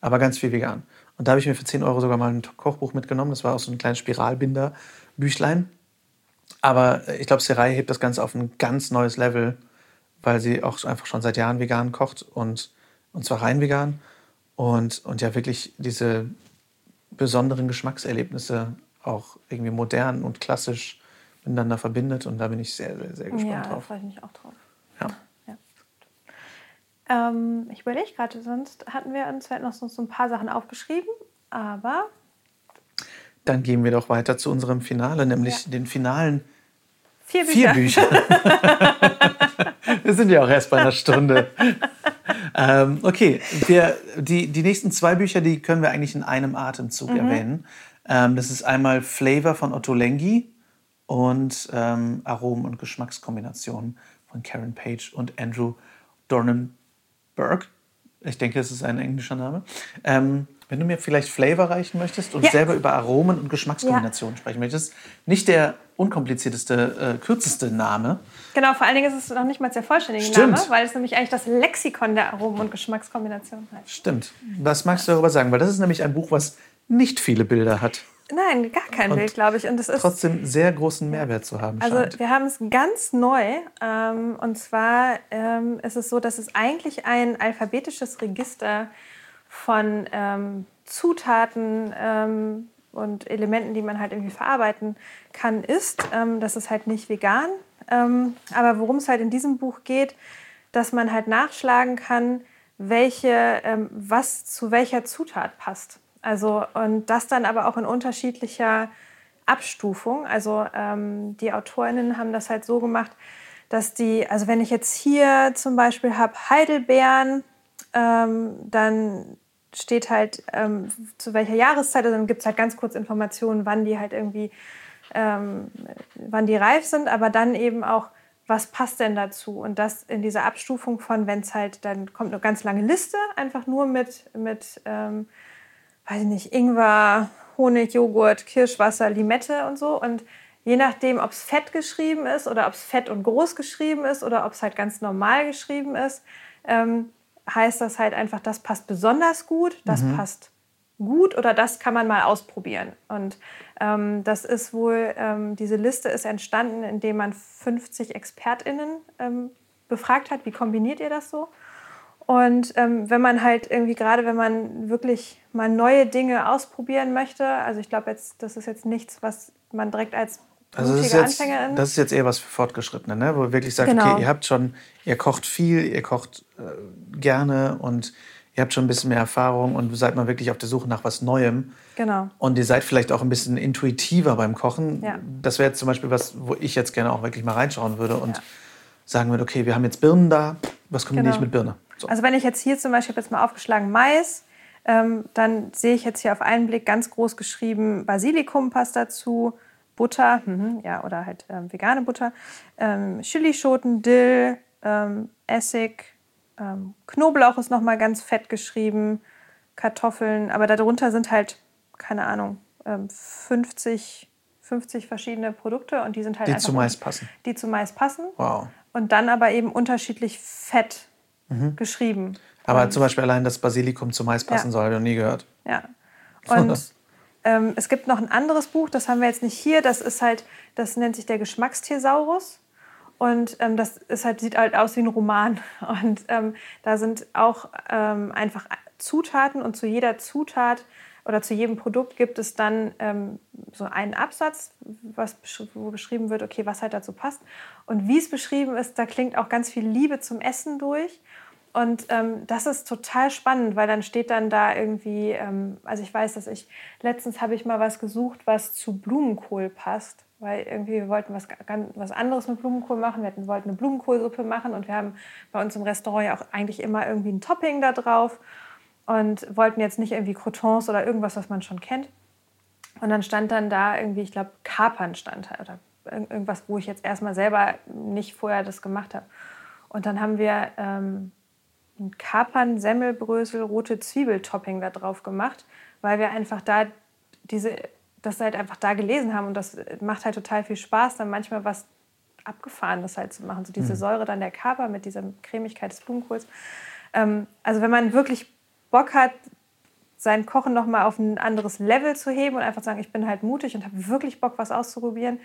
Aber ganz viel vegan. Und da habe ich mir für 10 Euro sogar mal ein Kochbuch mitgenommen. Das war auch so ein kleines Spiralbinder-Büchlein. Aber äh, ich glaube, Serai hebt das Ganze auf ein ganz neues Level, weil sie auch einfach schon seit Jahren vegan kocht und, und zwar rein vegan. Und, und ja wirklich diese besonderen Geschmackserlebnisse auch irgendwie modern und klassisch miteinander verbindet. Und da bin ich sehr, sehr, sehr gespannt Ja, drauf. freue ich mich auch drauf. Ja. Ähm, ich überlege gerade, sonst hatten wir uns hatten noch so, so ein paar Sachen aufgeschrieben, aber Dann gehen wir doch weiter zu unserem Finale, nämlich Ja. den finalen vier Bücher. vier Bücher. *laughs* wir sind ja auch erst bei einer Stunde. ähm, okay, wir, die, die nächsten zwei Bücher, die können wir eigentlich in einem Atemzug erwähnen. Ähm, das ist einmal Flavor von Otto Lengi und ähm, Aromen- und Geschmackskombinationen von Karen Page und Andrew Dornenberg. Ich denke, es ist ein englischer Name. Ähm, wenn du mir vielleicht Flavor reichen möchtest und Ja. selber über Aromen und Geschmackskombinationen sprechen möchtest, nicht der unkomplizierteste, äh, kürzeste Name. Genau, vor allen Dingen ist es noch nicht mal der vollständige Stimmt. Name, weil es nämlich eigentlich das Lexikon der Aromen- und Geschmackskombinationen heißt. Stimmt. Was magst du darüber sagen? Weil das ist nämlich ein Buch, was nicht viele Bilder hat, Nein, gar kein Bild, glaube ich. Und es ist trotzdem sehr großen Mehrwert zu haben Also scheint. wir haben es ganz neu. Ähm, und zwar ähm, ist es so, dass es eigentlich ein alphabetisches Register von ähm, Zutaten ähm, und Elementen, die man halt irgendwie verarbeiten kann, ist. Ähm, das ist halt nicht vegan. Ähm, aber worum es halt in diesem Buch geht, dass man halt nachschlagen kann, welche, was zu welcher Zutat passt. Also und das dann aber auch in unterschiedlicher Abstufung. Also ähm, die AutorInnen haben das halt so gemacht, dass die, also wenn ich jetzt hier zum Beispiel habe Heidelbeeren, ähm, dann steht halt ähm, zu welcher Jahreszeit, also dann gibt es halt ganz kurz Informationen, wann die halt irgendwie, ähm, wann die reif sind, aber dann eben auch, was passt denn dazu? Und das in dieser Abstufung von, wenn es halt, dann kommt eine ganz lange Liste, einfach nur mit, mit ähm, weiß ich nicht, Ingwer, Honig, Joghurt, Kirschwasser, Limette und so. Und je nachdem, ob es fett geschrieben ist oder ob es fett und groß geschrieben ist oder ob es halt ganz normal geschrieben ist, ähm, heißt das halt einfach, das passt besonders gut, das passt gut oder das kann man mal ausprobieren. Und ähm, das ist wohl, ähm, diese Liste ist entstanden, indem man 50 ExpertInnen ähm, befragt hat, wie kombiniert ihr das so? Und ähm, wenn man halt irgendwie, gerade wenn man wirklich mal neue Dinge ausprobieren möchte, also ich glaube jetzt, das ist jetzt nichts, was man direkt als Also das ist, jetzt, Anfängerin... das ist jetzt eher was für Fortgeschrittene, ne? wo ihr wirklich sagt, Genau. okay, ihr habt schon, ihr kocht viel, ihr kocht äh, gerne und ihr habt schon ein bisschen mehr Erfahrung und seid mal wirklich auf der Suche nach was Neuem. genau. Und ihr seid vielleicht auch ein bisschen intuitiver beim Kochen. Ja. Das wäre jetzt zum Beispiel was, wo ich jetzt gerne auch wirklich mal reinschauen würde und Ja. sagen würde, okay, wir haben jetzt Birnen da, was kombiniere ich Genau. mit Birne? So. Also wenn ich jetzt hier zum Beispiel, ich habe jetzt mal aufgeschlagen Mais, ähm, dann sehe ich jetzt hier auf einen Blick ganz groß geschrieben Basilikum passt dazu, Butter, mhm, ja, oder halt ähm, vegane Butter, ähm, Chilischoten, Dill, ähm, Essig, ähm, Knoblauch ist nochmal ganz fett geschrieben, Kartoffeln, aber darunter sind halt, keine Ahnung, ähm, 50, 50 verschiedene Produkte und die sind halt Die einfach zu Mais passen. die zu Mais passen Wow. und dann aber eben unterschiedlich fett geschrieben. Aber und, zum Beispiel allein das Basilikum zu Mais passen Ja. soll, habe ich noch nie gehört. Ja. *laughs* Und ähm, es gibt noch ein anderes Buch, das haben wir jetzt nicht hier. Das ist halt, das nennt sich der Geschmackstiersaurus. Und ähm, das ist halt, sieht halt aus wie ein Roman. *laughs* Und ähm, da sind auch ähm, einfach Zutaten und zu jeder Zutat oder zu jedem Produkt gibt es dann ähm, so einen Absatz, was, wo beschrieben wird, okay, was halt dazu passt. Und wie es beschrieben ist, da klingt auch ganz viel Liebe zum Essen durch. Und ähm, das ist total spannend, weil dann steht dann da irgendwie, ähm, also ich weiß, dass ich, letztens habe ich mal was gesucht, was zu Blumenkohl passt, weil irgendwie wir wollten was, was anderes mit Blumenkohl machen, wir hatten, wollten eine Blumenkohlsuppe machen und wir haben bei uns im Restaurant ja auch eigentlich immer irgendwie ein Topping da drauf und wollten jetzt nicht irgendwie Croutons oder irgendwas, was man schon kennt. Und dann stand dann da irgendwie, ich glaube, Kapern stand da oder irg- irgendwas, wo ich jetzt erstmal selber nicht vorher das gemacht habe. Und dann haben wir ähm, ein Kapern, Semmelbrösel, rote Zwiebeltopping da drauf gemacht, weil wir einfach da diese, das halt einfach da gelesen haben und das macht halt total viel Spaß, dann manchmal was Abgefahrenes halt zu machen. So diese Säure dann der Kaper mit dieser Cremigkeit des Blumenkohls. Ähm, also wenn man wirklich Bock hat, sein Kochen noch mal auf ein anderes Level zu heben und einfach sagen, ich bin halt mutig und habe wirklich Bock, was auszuprobieren,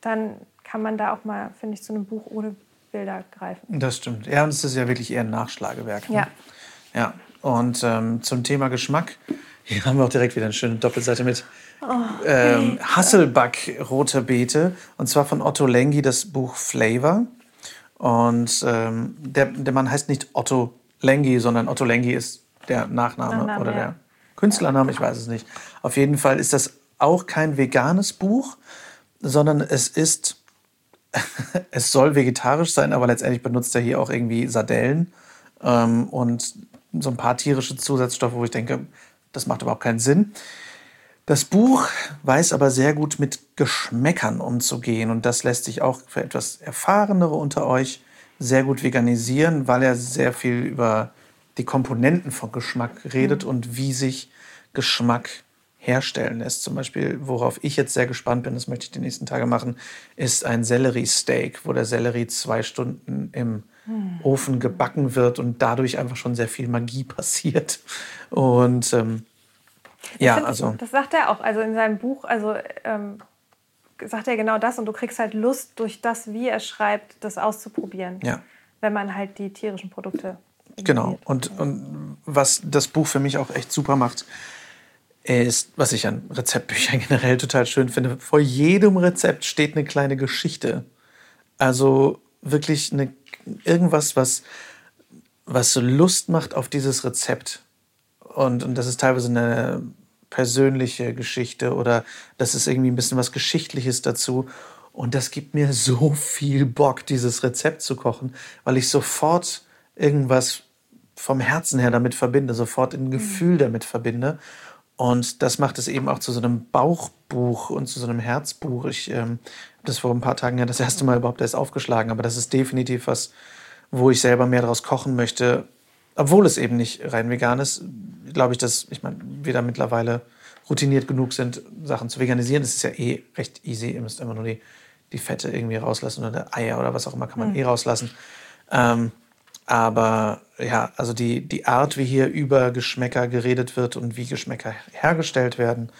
dann kann man da auch mal, finde ich, zu einem Buch ohne Bilder greifen. Das stimmt. Ja, und es ist ja wirklich eher ein Nachschlagewerk. Ne? Ja. Ja. Und ähm, zum Thema Geschmack, hier haben wir auch direkt wieder eine schöne Doppelseite mit ähm, Hasselback rote Beete. Und zwar von Otto Lengi das Buch Flavor. Und ähm, der, der Mann heißt nicht Otto Lengi, sondern Otto Lengi ist der Nachname, Nachname, oder ja. der Künstlername, ich weiß es nicht. Auf jeden Fall ist das auch kein veganes Buch, sondern es ist *laughs* es soll vegetarisch sein, aber letztendlich benutzt er hier auch irgendwie Sardellen ähm, und so ein paar tierische Zusatzstoffe, wo ich denke, das macht überhaupt keinen Sinn. Das Buch weiß aber sehr gut mit Geschmäckern umzugehen und das lässt sich auch für etwas Erfahrenere unter euch sehr gut veganisieren, weil er sehr viel über die Komponenten von Geschmack redet und wie sich Geschmack herstellen lässt. Zum Beispiel, worauf ich jetzt sehr gespannt bin, das möchte ich die nächsten Tage machen, ist ein Sellerie-Steak, wo der Sellerie zwei Stunden im Ofen gebacken wird und dadurch einfach schon sehr viel Magie *laughs* passiert. Und ähm, ja, Find also Das sagt er auch, also in seinem Buch, also ähm, sagt er genau das und du kriegst halt Lust durch das, wie er schreibt, das auszuprobieren. ja. Wenn man halt die tierischen Produkte. Genau. Und, und was das Buch für mich auch echt super macht, ist, was ich an Rezeptbüchern *laughs* generell total schön finde, vor jedem Rezept steht eine kleine Geschichte. Also wirklich eine, irgendwas, was, was so Lust macht auf dieses Rezept. Und, und das ist teilweise eine persönliche Geschichte oder das ist irgendwie ein bisschen was Geschichtliches dazu. Und das gibt mir so viel Bock, dieses Rezept zu kochen, weil ich sofort irgendwas vom Herzen her damit verbinde, sofort ein Gefühl damit verbinde. Und das macht es eben auch zu so einem Bauchbuch und zu so einem Herzbuch. Ich ähm, habe das vor ein paar Tagen ja das erste Mal überhaupt erst aufgeschlagen, aber das ist definitiv was, wo ich selber mehr daraus kochen möchte. Obwohl es eben nicht rein vegan ist, glaube ich, dass, ich meine, wir da mittlerweile routiniert genug sind, Sachen zu veganisieren. Das ist ja eh recht easy. Ihr müsst immer nur die, die Fette irgendwie rauslassen oder Eier oder was auch immer kann man eh rauslassen. Ähm, aber ja, also die, die Art, wie hier über Geschmäcker geredet wird und wie Geschmäcker hergestellt werden,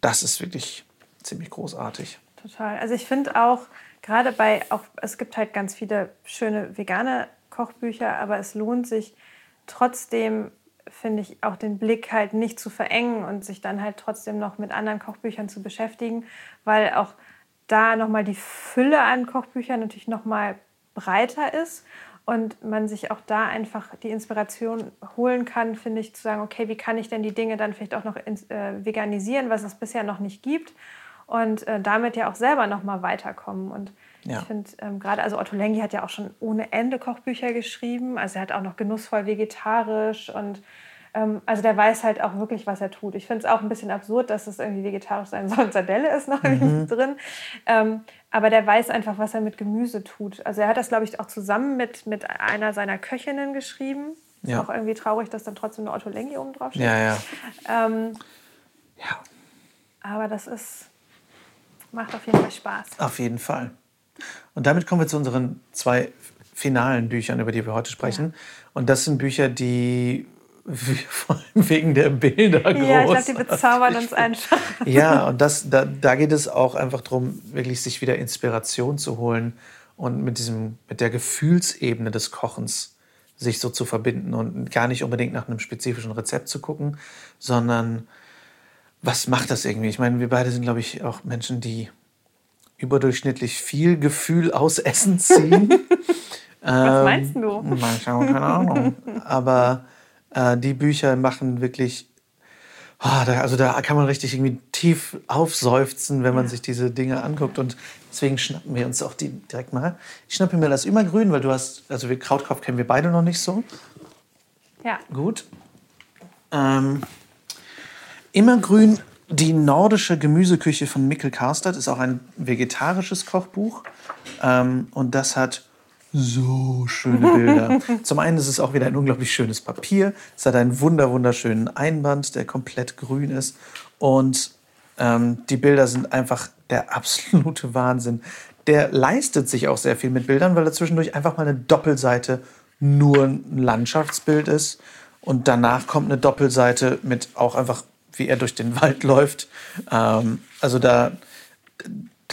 das ist wirklich ziemlich großartig. Total. Also ich finde auch, gerade bei, auch, es gibt halt ganz viele schöne vegane Kochbücher, aber es lohnt sich trotzdem, finde ich, auch den Blick halt nicht zu verengen und sich dann halt trotzdem noch mit anderen Kochbüchern zu beschäftigen, weil auch da nochmal die Fülle an Kochbüchern natürlich nochmal breiter ist und man sich auch da einfach die Inspiration holen kann, finde ich, zu sagen, okay, wie kann ich denn die Dinge dann vielleicht auch noch äh, veganisieren, was es bisher noch nicht gibt und äh, damit ja auch selber noch mal weiterkommen. Und Ja. ich finde ähm, gerade, also Otto Lengi hat ja auch schon ohne Ende Kochbücher geschrieben. Also er hat auch noch genussvoll vegetarisch und ähm, also der weiß halt auch wirklich, was er tut. Ich finde es auch ein bisschen absurd, dass es irgendwie vegetarisch sein soll und Sardelle ist noch irgendwie drin. Ähm, aber der weiß einfach, was er mit Gemüse tut. Also er hat das, glaube ich, auch zusammen mit, mit einer seiner Köchinnen geschrieben. Ist Ja. auch irgendwie traurig, dass dann trotzdem eine Otto Lengi oben drauf steht. Ja, ja. Ähm, Ja. Aber das ist, macht auf jeden Fall Spaß. Auf jeden Fall. Und damit kommen wir zu unseren zwei finalen Büchern, über die wir heute sprechen. Ja. Und das sind Bücher, die *laughs* vor allem wegen der Bilder groß. Ja, ich glaube, die bezaubern uns *laughs* einfach. Ja, und das, da, da geht es auch einfach darum, wirklich sich wieder Inspiration zu holen und mit, diesem, mit der Gefühlsebene des Kochens sich so zu verbinden und gar nicht unbedingt nach einem spezifischen Rezept zu gucken, sondern was macht das irgendwie? Ich meine, wir beide sind, glaube ich, auch Menschen, die überdurchschnittlich viel Gefühl aus Essen ziehen. *laughs* was meinst du? Ähm, keine Ahnung. Aber äh, die Bücher machen wirklich, oh, da, also da kann man richtig irgendwie tief aufseufzen, wenn man sich diese Dinge anguckt. Und deswegen schnappen wir uns auch die direkt mal. Ich schnappe mir das Immergrün, weil du hast, also wir Krautkopf kennen wir beide noch nicht so. Ja. Gut. Ähm, Immergrün, die nordische Gemüseküche von Mikkel Karstadt, ist auch ein vegetarisches Kochbuch. Ähm, und das hat so schöne Bilder. *laughs* Zum einen ist es auch wieder ein unglaublich schönes Papier. Es hat einen wunder wunderschönen Einband, der komplett grün ist. Und ähm, die Bilder sind einfach der absolute Wahnsinn. Der leistet sich auch sehr viel mit Bildern, weil er zwischendurch einfach mal eine Doppelseite nur ein Landschaftsbild ist. Und danach kommt eine Doppelseite mit auch einfach, wie er durch den Wald läuft. Ähm, also da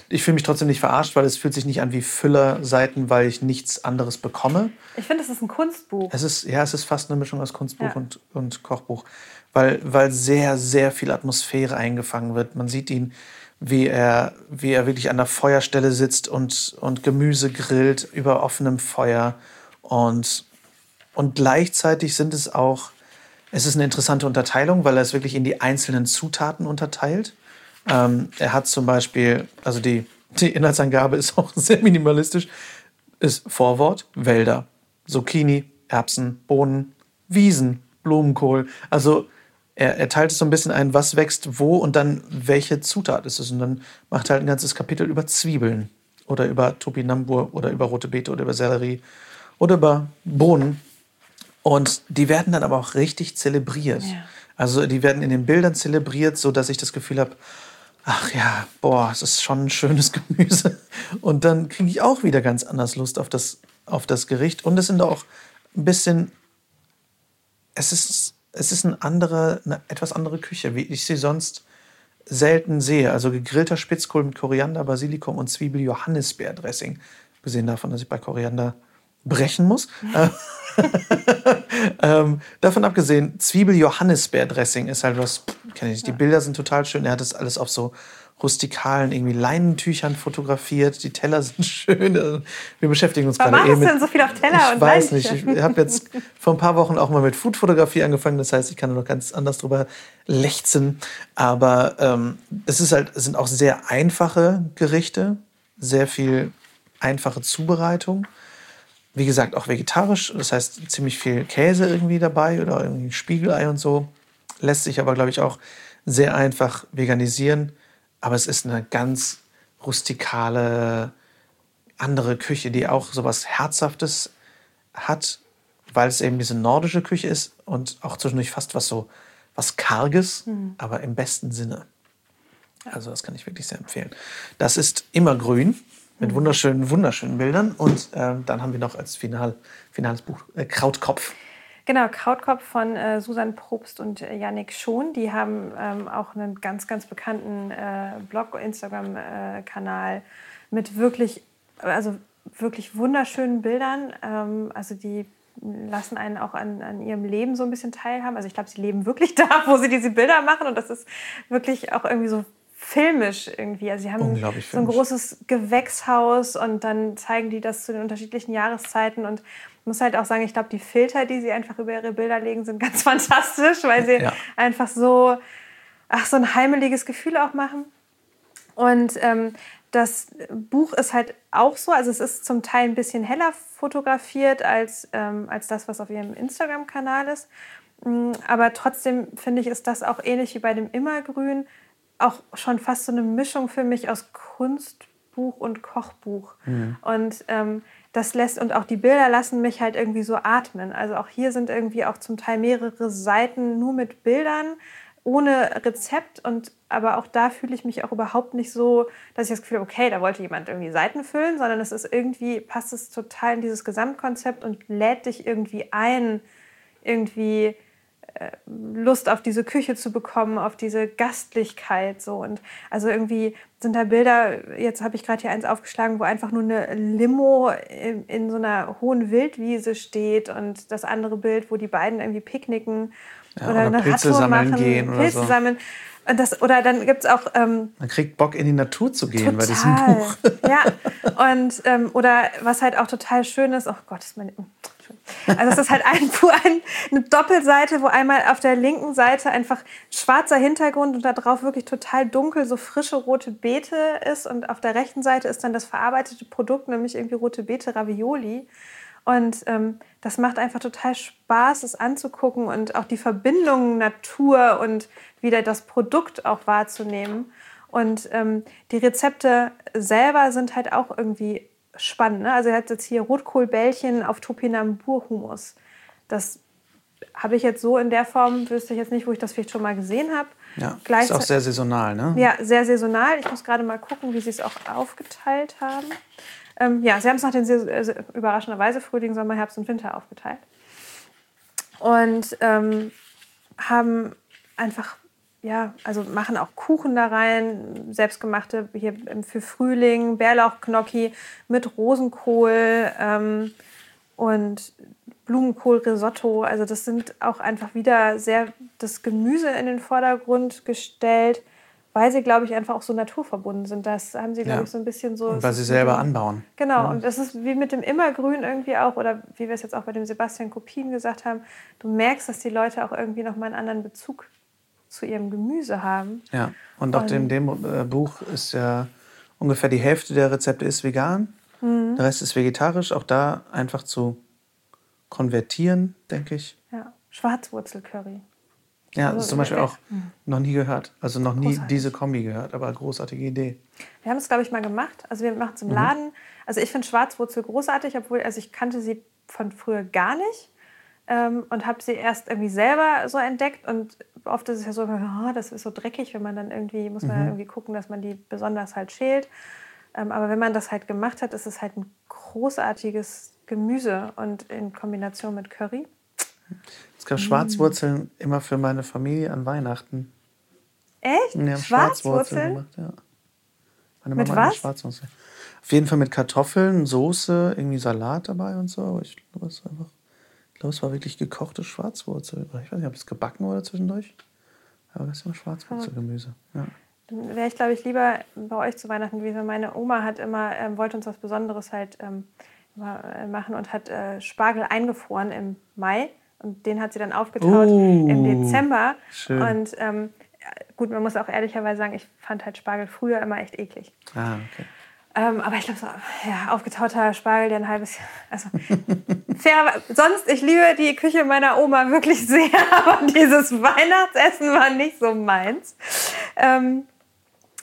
ich fühle mich trotzdem nicht verarscht, weil es fühlt sich nicht an wie Füllerseiten, weil ich nichts anderes bekomme. Ich finde, es ist ein Kunstbuch. Es ist, ja, es ist fast eine Mischung aus Kunstbuch ja. und, und Kochbuch, weil, weil sehr, sehr viel Atmosphäre eingefangen wird. Man sieht ihn, wie er, wie er wirklich an der Feuerstelle sitzt und, und Gemüse grillt über offenem Feuer. Und, und gleichzeitig sind es auch, es ist eine interessante Unterteilung, weil er es wirklich in die einzelnen Zutaten unterteilt. Ähm, er hat zum Beispiel, also die, die Inhaltsangabe ist auch *laughs* sehr minimalistisch, ist Vorwort, Wälder, Zucchini, Erbsen, Bohnen, Wiesen, Blumenkohl. Also er, er teilt es so ein bisschen ein, was wächst wo und dann welche Zutat ist es. Und dann macht er halt ein ganzes Kapitel über Zwiebeln oder über Topinambur oder über rote Beete oder über Sellerie oder über Bohnen. Und die werden dann aber auch richtig zelebriert. Ja. Also die werden in den Bildern zelebriert, so dass ich das Gefühl habe, ach ja, boah, es ist schon ein schönes *laughs* Gemüse. Und dann kriege ich auch wieder ganz anders Lust auf das, auf das Gericht. Und es sind auch ein bisschen, es ist, es ist eine, andere, eine etwas andere Küche, wie ich sie sonst selten sehe. Also gegrillter Spitzkohl mit Koriander, Basilikum und Zwiebel-Johannisbeer-Dressing. Gesehen davon, dass ich bei Koriander brechen muss. *laughs* ähm, davon abgesehen, Zwiebel-Johannisbeer-Dressing ist halt was, kenne ich nicht. Die Bilder sind total schön. Er hat das alles auf so rustikalen irgendwie Leinentüchern fotografiert. Die Teller sind *laughs* schön. Wir beschäftigen uns gerade eben mit. denn so viel auf Teller ich und weiß nicht. Ich habe jetzt vor ein paar Wochen auch mal mit Foodfotografie angefangen. Das heißt, ich kann noch ganz anders drüber lechzen. Aber ähm, es ist halt, es sind auch sehr einfache Gerichte, sehr viel einfache Zubereitung. Wie gesagt, auch vegetarisch, das heißt ziemlich viel Käse irgendwie dabei oder irgendwie Spiegelei und so. Lässt sich aber, glaube ich, auch sehr einfach veganisieren. Aber es ist eine ganz rustikale, andere Küche, die auch sowas Herzhaftes hat, weil es eben diese nordische Küche ist und auch zwischendurch fast was so was Karges, mhm. aber im besten Sinne. Also das kann ich wirklich sehr empfehlen. Das ist immer grün mit wunderschönen, wunderschönen Bildern. Und äh, dann haben wir noch als Final, finales Buch äh, Krautkopf. Genau, Krautkopf von äh, Susan Probst und äh, Yannick Schon. Die haben ähm, auch einen ganz, ganz bekannten äh, Blog, Instagram-Kanal mit wirklich, also wirklich wunderschönen Bildern. Ähm, also die lassen einen auch an, an ihrem Leben so ein bisschen teilhaben. Also ich glaube, sie leben wirklich *laughs* da, wo sie diese Bilder machen. Und das ist wirklich auch irgendwie so filmisch irgendwie. Also sie haben so ein großes Gewächshaus und dann zeigen die das zu den unterschiedlichen Jahreszeiten und ich muss halt auch sagen, ich glaube, die Filter, die sie einfach über ihre Bilder legen, sind ganz *laughs* fantastisch, weil sie ja. einfach so, ach, so ein heimeliges Gefühl auch machen. Und ähm, das Buch ist halt auch so, also es ist zum Teil ein bisschen heller fotografiert als, ähm, als das, was auf ihrem Instagram-Kanal ist. Mm, aber trotzdem finde ich, ist das auch ähnlich wie bei dem Immergrün auch schon fast so eine Mischung für mich aus Kunstbuch und Kochbuch. Mhm. Und ähm, das lässt und auch die Bilder lassen mich halt irgendwie so atmen. Also auch hier sind irgendwie auch zum Teil mehrere Seiten nur mit Bildern ohne Rezept und aber auch da fühle ich mich auch überhaupt nicht so, dass ich das Gefühl habe, okay, da wollte jemand irgendwie Seiten füllen, sondern es ist irgendwie, passt es total in dieses Gesamtkonzept und lädt dich irgendwie ein, irgendwie Lust auf diese Küche zu bekommen, auf diese Gastlichkeit so und also irgendwie sind da Bilder, jetzt habe ich gerade hier eins aufgeschlagen, wo einfach nur eine Limo in, in, so einer hohen Wildwiese steht und das andere Bild, wo die beiden irgendwie picknicken ja, oder, oder eine Pilze Radtour sammeln machen, gehen oder Pilze so. sammeln. Und das, oder dann gibt es auch. Ähm, Man kriegt Bock, in die Natur zu gehen total, bei diesem Buch. ja. Und, ähm, oder was halt auch total schön ist, oh Gott, ist meine. Also es ist halt ein, *laughs* ein, eine Doppelseite, wo einmal auf der linken Seite einfach schwarzer Hintergrund und da drauf wirklich total dunkel so frische rote Beete ist und auf der rechten Seite ist dann das verarbeitete Produkt, nämlich irgendwie rote Beete Ravioli. Und ähm, das macht einfach total Spaß, es anzugucken und auch die Verbindung Natur und wieder das Produkt auch wahrzunehmen. Und ähm, die Rezepte selber sind halt auch irgendwie spannend. Ne? Also er hat jetzt hier Rotkohlbällchen auf Topinambur-Humus. Das habe ich jetzt so in der Form, wüsste ich jetzt nicht, wo ich das vielleicht schon mal gesehen habe. Ja, ist auch sehr saisonal, ne? Ja, sehr saisonal. Ich muss gerade mal gucken, wie sie es auch aufgeteilt haben. Ähm, ja, sie haben es nach den also überraschenderweise Frühling, Sommer, Herbst und Winter aufgeteilt. Und ähm, haben einfach, ja, also machen auch Kuchen da rein, selbstgemachte hier für Frühling, Bärlauchgnocchi mit Rosenkohl ähm, und Blumenkohlrisotto. Also das sind auch einfach wieder sehr das Gemüse in den Vordergrund gestellt weil sie, glaube ich, einfach auch so naturverbunden sind. Das haben sie, glaube ja. ich, so ein bisschen so. Und weil sie selber anbauen. Genau, ja. und das ist wie mit dem Immergrün irgendwie auch, oder wie wir es jetzt auch bei dem Sebastian Kopien gesagt haben, du merkst, dass die Leute auch irgendwie nochmal einen anderen Bezug zu ihrem Gemüse haben. Ja, und auch in dem äh, Buch ist ja ungefähr die Hälfte der Rezepte ist vegan, mhm. der Rest ist vegetarisch. Auch da einfach zu konvertieren, denke ich. Ja, Schwarzwurzelcurry. Ja, also, das ist zum Beispiel auch hm. noch nie gehört. Also noch nie Großartig. diese Kombi gehört, aber großartige Idee. Wir haben es, glaube ich, mal gemacht. Also wir machen es im mhm. Laden. Also ich finde Schwarzwurzel großartig, obwohl also ich kannte sie von früher gar nicht. Ähm, und habe sie erst irgendwie selber so entdeckt. Und oft ist es ja so, oh, das ist so dreckig, wenn man dann irgendwie, muss man mhm. irgendwie gucken, dass man die besonders halt schält. Ähm, aber wenn man das halt gemacht hat, ist es halt ein großartiges Gemüse und in Kombination mit Curry. Es gab Schwarzwurzeln immer für meine Familie an Weihnachten. Echt? Und die haben Schwarzwurzeln, gemacht, ja. Meine mit Mama was? Schwarzwurzeln. Auf jeden Fall mit Kartoffeln, Soße, irgendwie Salat dabei und so. Ich glaube, es, einfach, ich glaube, es war wirklich gekochte Schwarzwurzel. Ich weiß nicht, ob es gebacken wurde zwischendurch. Aber das ist immer Schwarzwurzelgemüse. Ja. Dann wäre ich, glaube ich, lieber bei euch zu Weihnachten gewesen. Meine Oma hat immer, ähm, wollte uns was Besonderes halt ähm, äh, machen und hat äh, Spargel eingefroren im Mai. Und den hat sie dann aufgetaut uh, im Dezember. Schön. Und ähm, gut, man muss auch ehrlicherweise sagen, ich fand halt Spargel früher immer echt eklig. Ah, okay. Ähm, aber ich glaube, so ja, aufgetauter Spargel, der ein halbes Jahr. Also, *laughs* fair, sonst, ich liebe die Küche meiner Oma wirklich *laughs* sehr, aber dieses Weihnachtsessen war nicht so meins. Ähm,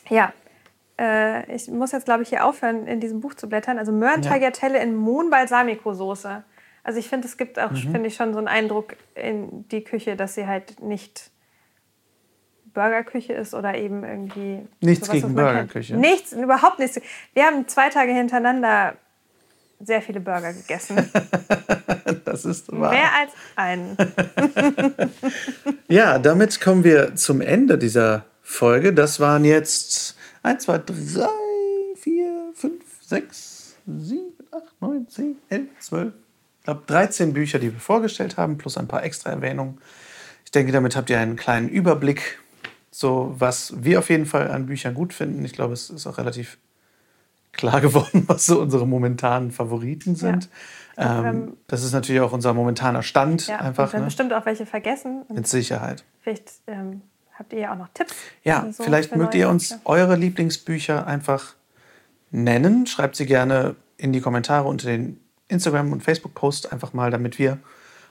ja, äh, ich muss jetzt, glaube ich, hier aufhören, in diesem Buch zu blättern. Also Möhren-Tagliatelle ja. in Mohn-Balsamico-Soße. Also ich finde, es gibt auch, mhm. finde ich, schon so einen Eindruck in die Küche, dass sie halt nicht Burgerküche ist oder eben irgendwie. Nichts sowas, gegen Burgerküche. Nichts, überhaupt nichts. Wir haben zwei Tage hintereinander sehr viele Burger gegessen. *laughs* das ist wahr. Mehr als einen. *laughs* ja, damit kommen wir zum Ende dieser Folge. Das waren jetzt 1, 2, 3, 4, 5, 6, 7, 8, 9, 10, 11, 12, ich glaube, 13 Bücher, die wir vorgestellt haben, plus ein paar extra Erwähnungen. Ich denke, damit habt ihr einen kleinen Überblick, so was wir auf jeden Fall an Büchern gut finden. Ich glaube, es ist auch relativ klar *laughs* geworden, was so unsere momentanen Favoriten sind. Ja. Ähm, das ist natürlich auch unser momentaner Stand. Ja, einfach, dann ne? bestimmt auch welche vergessen. Mit Sicherheit. Vielleicht ähm, habt ihr ja auch noch Tipps. Ja, so vielleicht mögt ihr uns eure Lieblingsbücher einfach nennen. Schreibt sie gerne in die Kommentare unter den Instagram- und Facebook-Post einfach mal, damit wir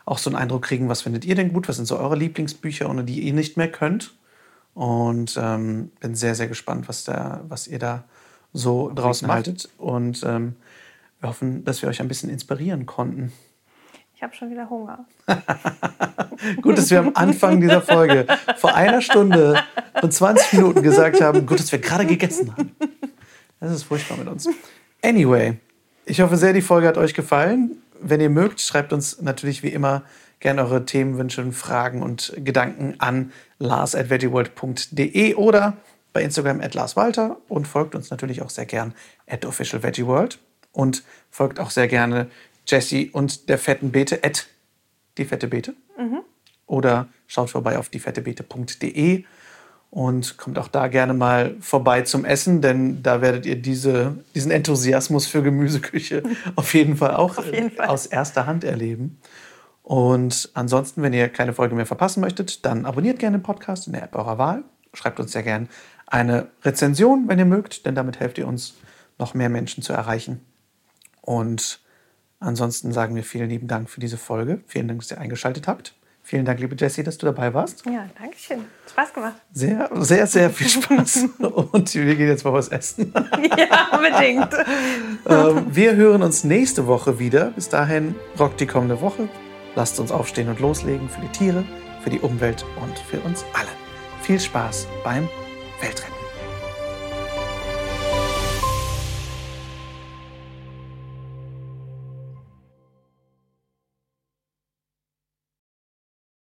auch so einen Eindruck kriegen, was findet ihr denn gut, was sind so eure Lieblingsbücher, ohne die ihr nicht mehr könnt. Und ähm, bin sehr, sehr gespannt, was, da, was ihr da so draußen haltet. Und ähm, wir hoffen, dass wir euch ein bisschen inspirieren konnten. habe schon wieder Hunger. *laughs* gut, dass wir am Anfang dieser Folge vor einer Stunde und 20 Minuten gesagt haben, gut, dass wir gerade gegessen haben. Das ist furchtbar mit uns. Anyway, ich hoffe sehr, die Folge hat euch gefallen. Wenn ihr mögt, schreibt uns natürlich wie immer gerne eure Themenwünsche, Fragen und Gedanken an lars.veggieworld.de oder bei Instagram at larswalter und folgt uns natürlich auch sehr gern at officialveggieworld und folgt auch sehr gerne Jessie und der fetten Beete at die fette Beete. Mhm. Oder schaut vorbei auf diefettebeete.de und kommt auch da gerne mal vorbei zum Essen, denn da werdet ihr diese, diesen Enthusiasmus für Gemüseküche *laughs* auf jeden Fall auch jeden Fall. aus erster Hand erleben. Und ansonsten, wenn ihr keine Folge mehr verpassen möchtet, dann abonniert gerne den Podcast in der App eurer Wahl. Schreibt uns sehr gerne eine Rezension, wenn ihr mögt, denn damit helft ihr uns, noch mehr Menschen zu erreichen. Und ansonsten sagen wir vielen lieben Dank für diese Folge. Vielen Dank, dass ihr eingeschaltet habt. Vielen Dank, liebe Jessie, dass du dabei warst. Ja, danke schön. Spaß gemacht. Sehr, sehr, sehr viel Spaß. Und wir gehen jetzt mal was essen. *laughs* ja, unbedingt. Ähm, wir hören uns nächste Woche wieder. Bis dahin rockt die kommende Woche. Lasst uns aufstehen und loslegen für die Tiere, für die Umwelt und für uns alle. Viel Spaß beim Weltretten.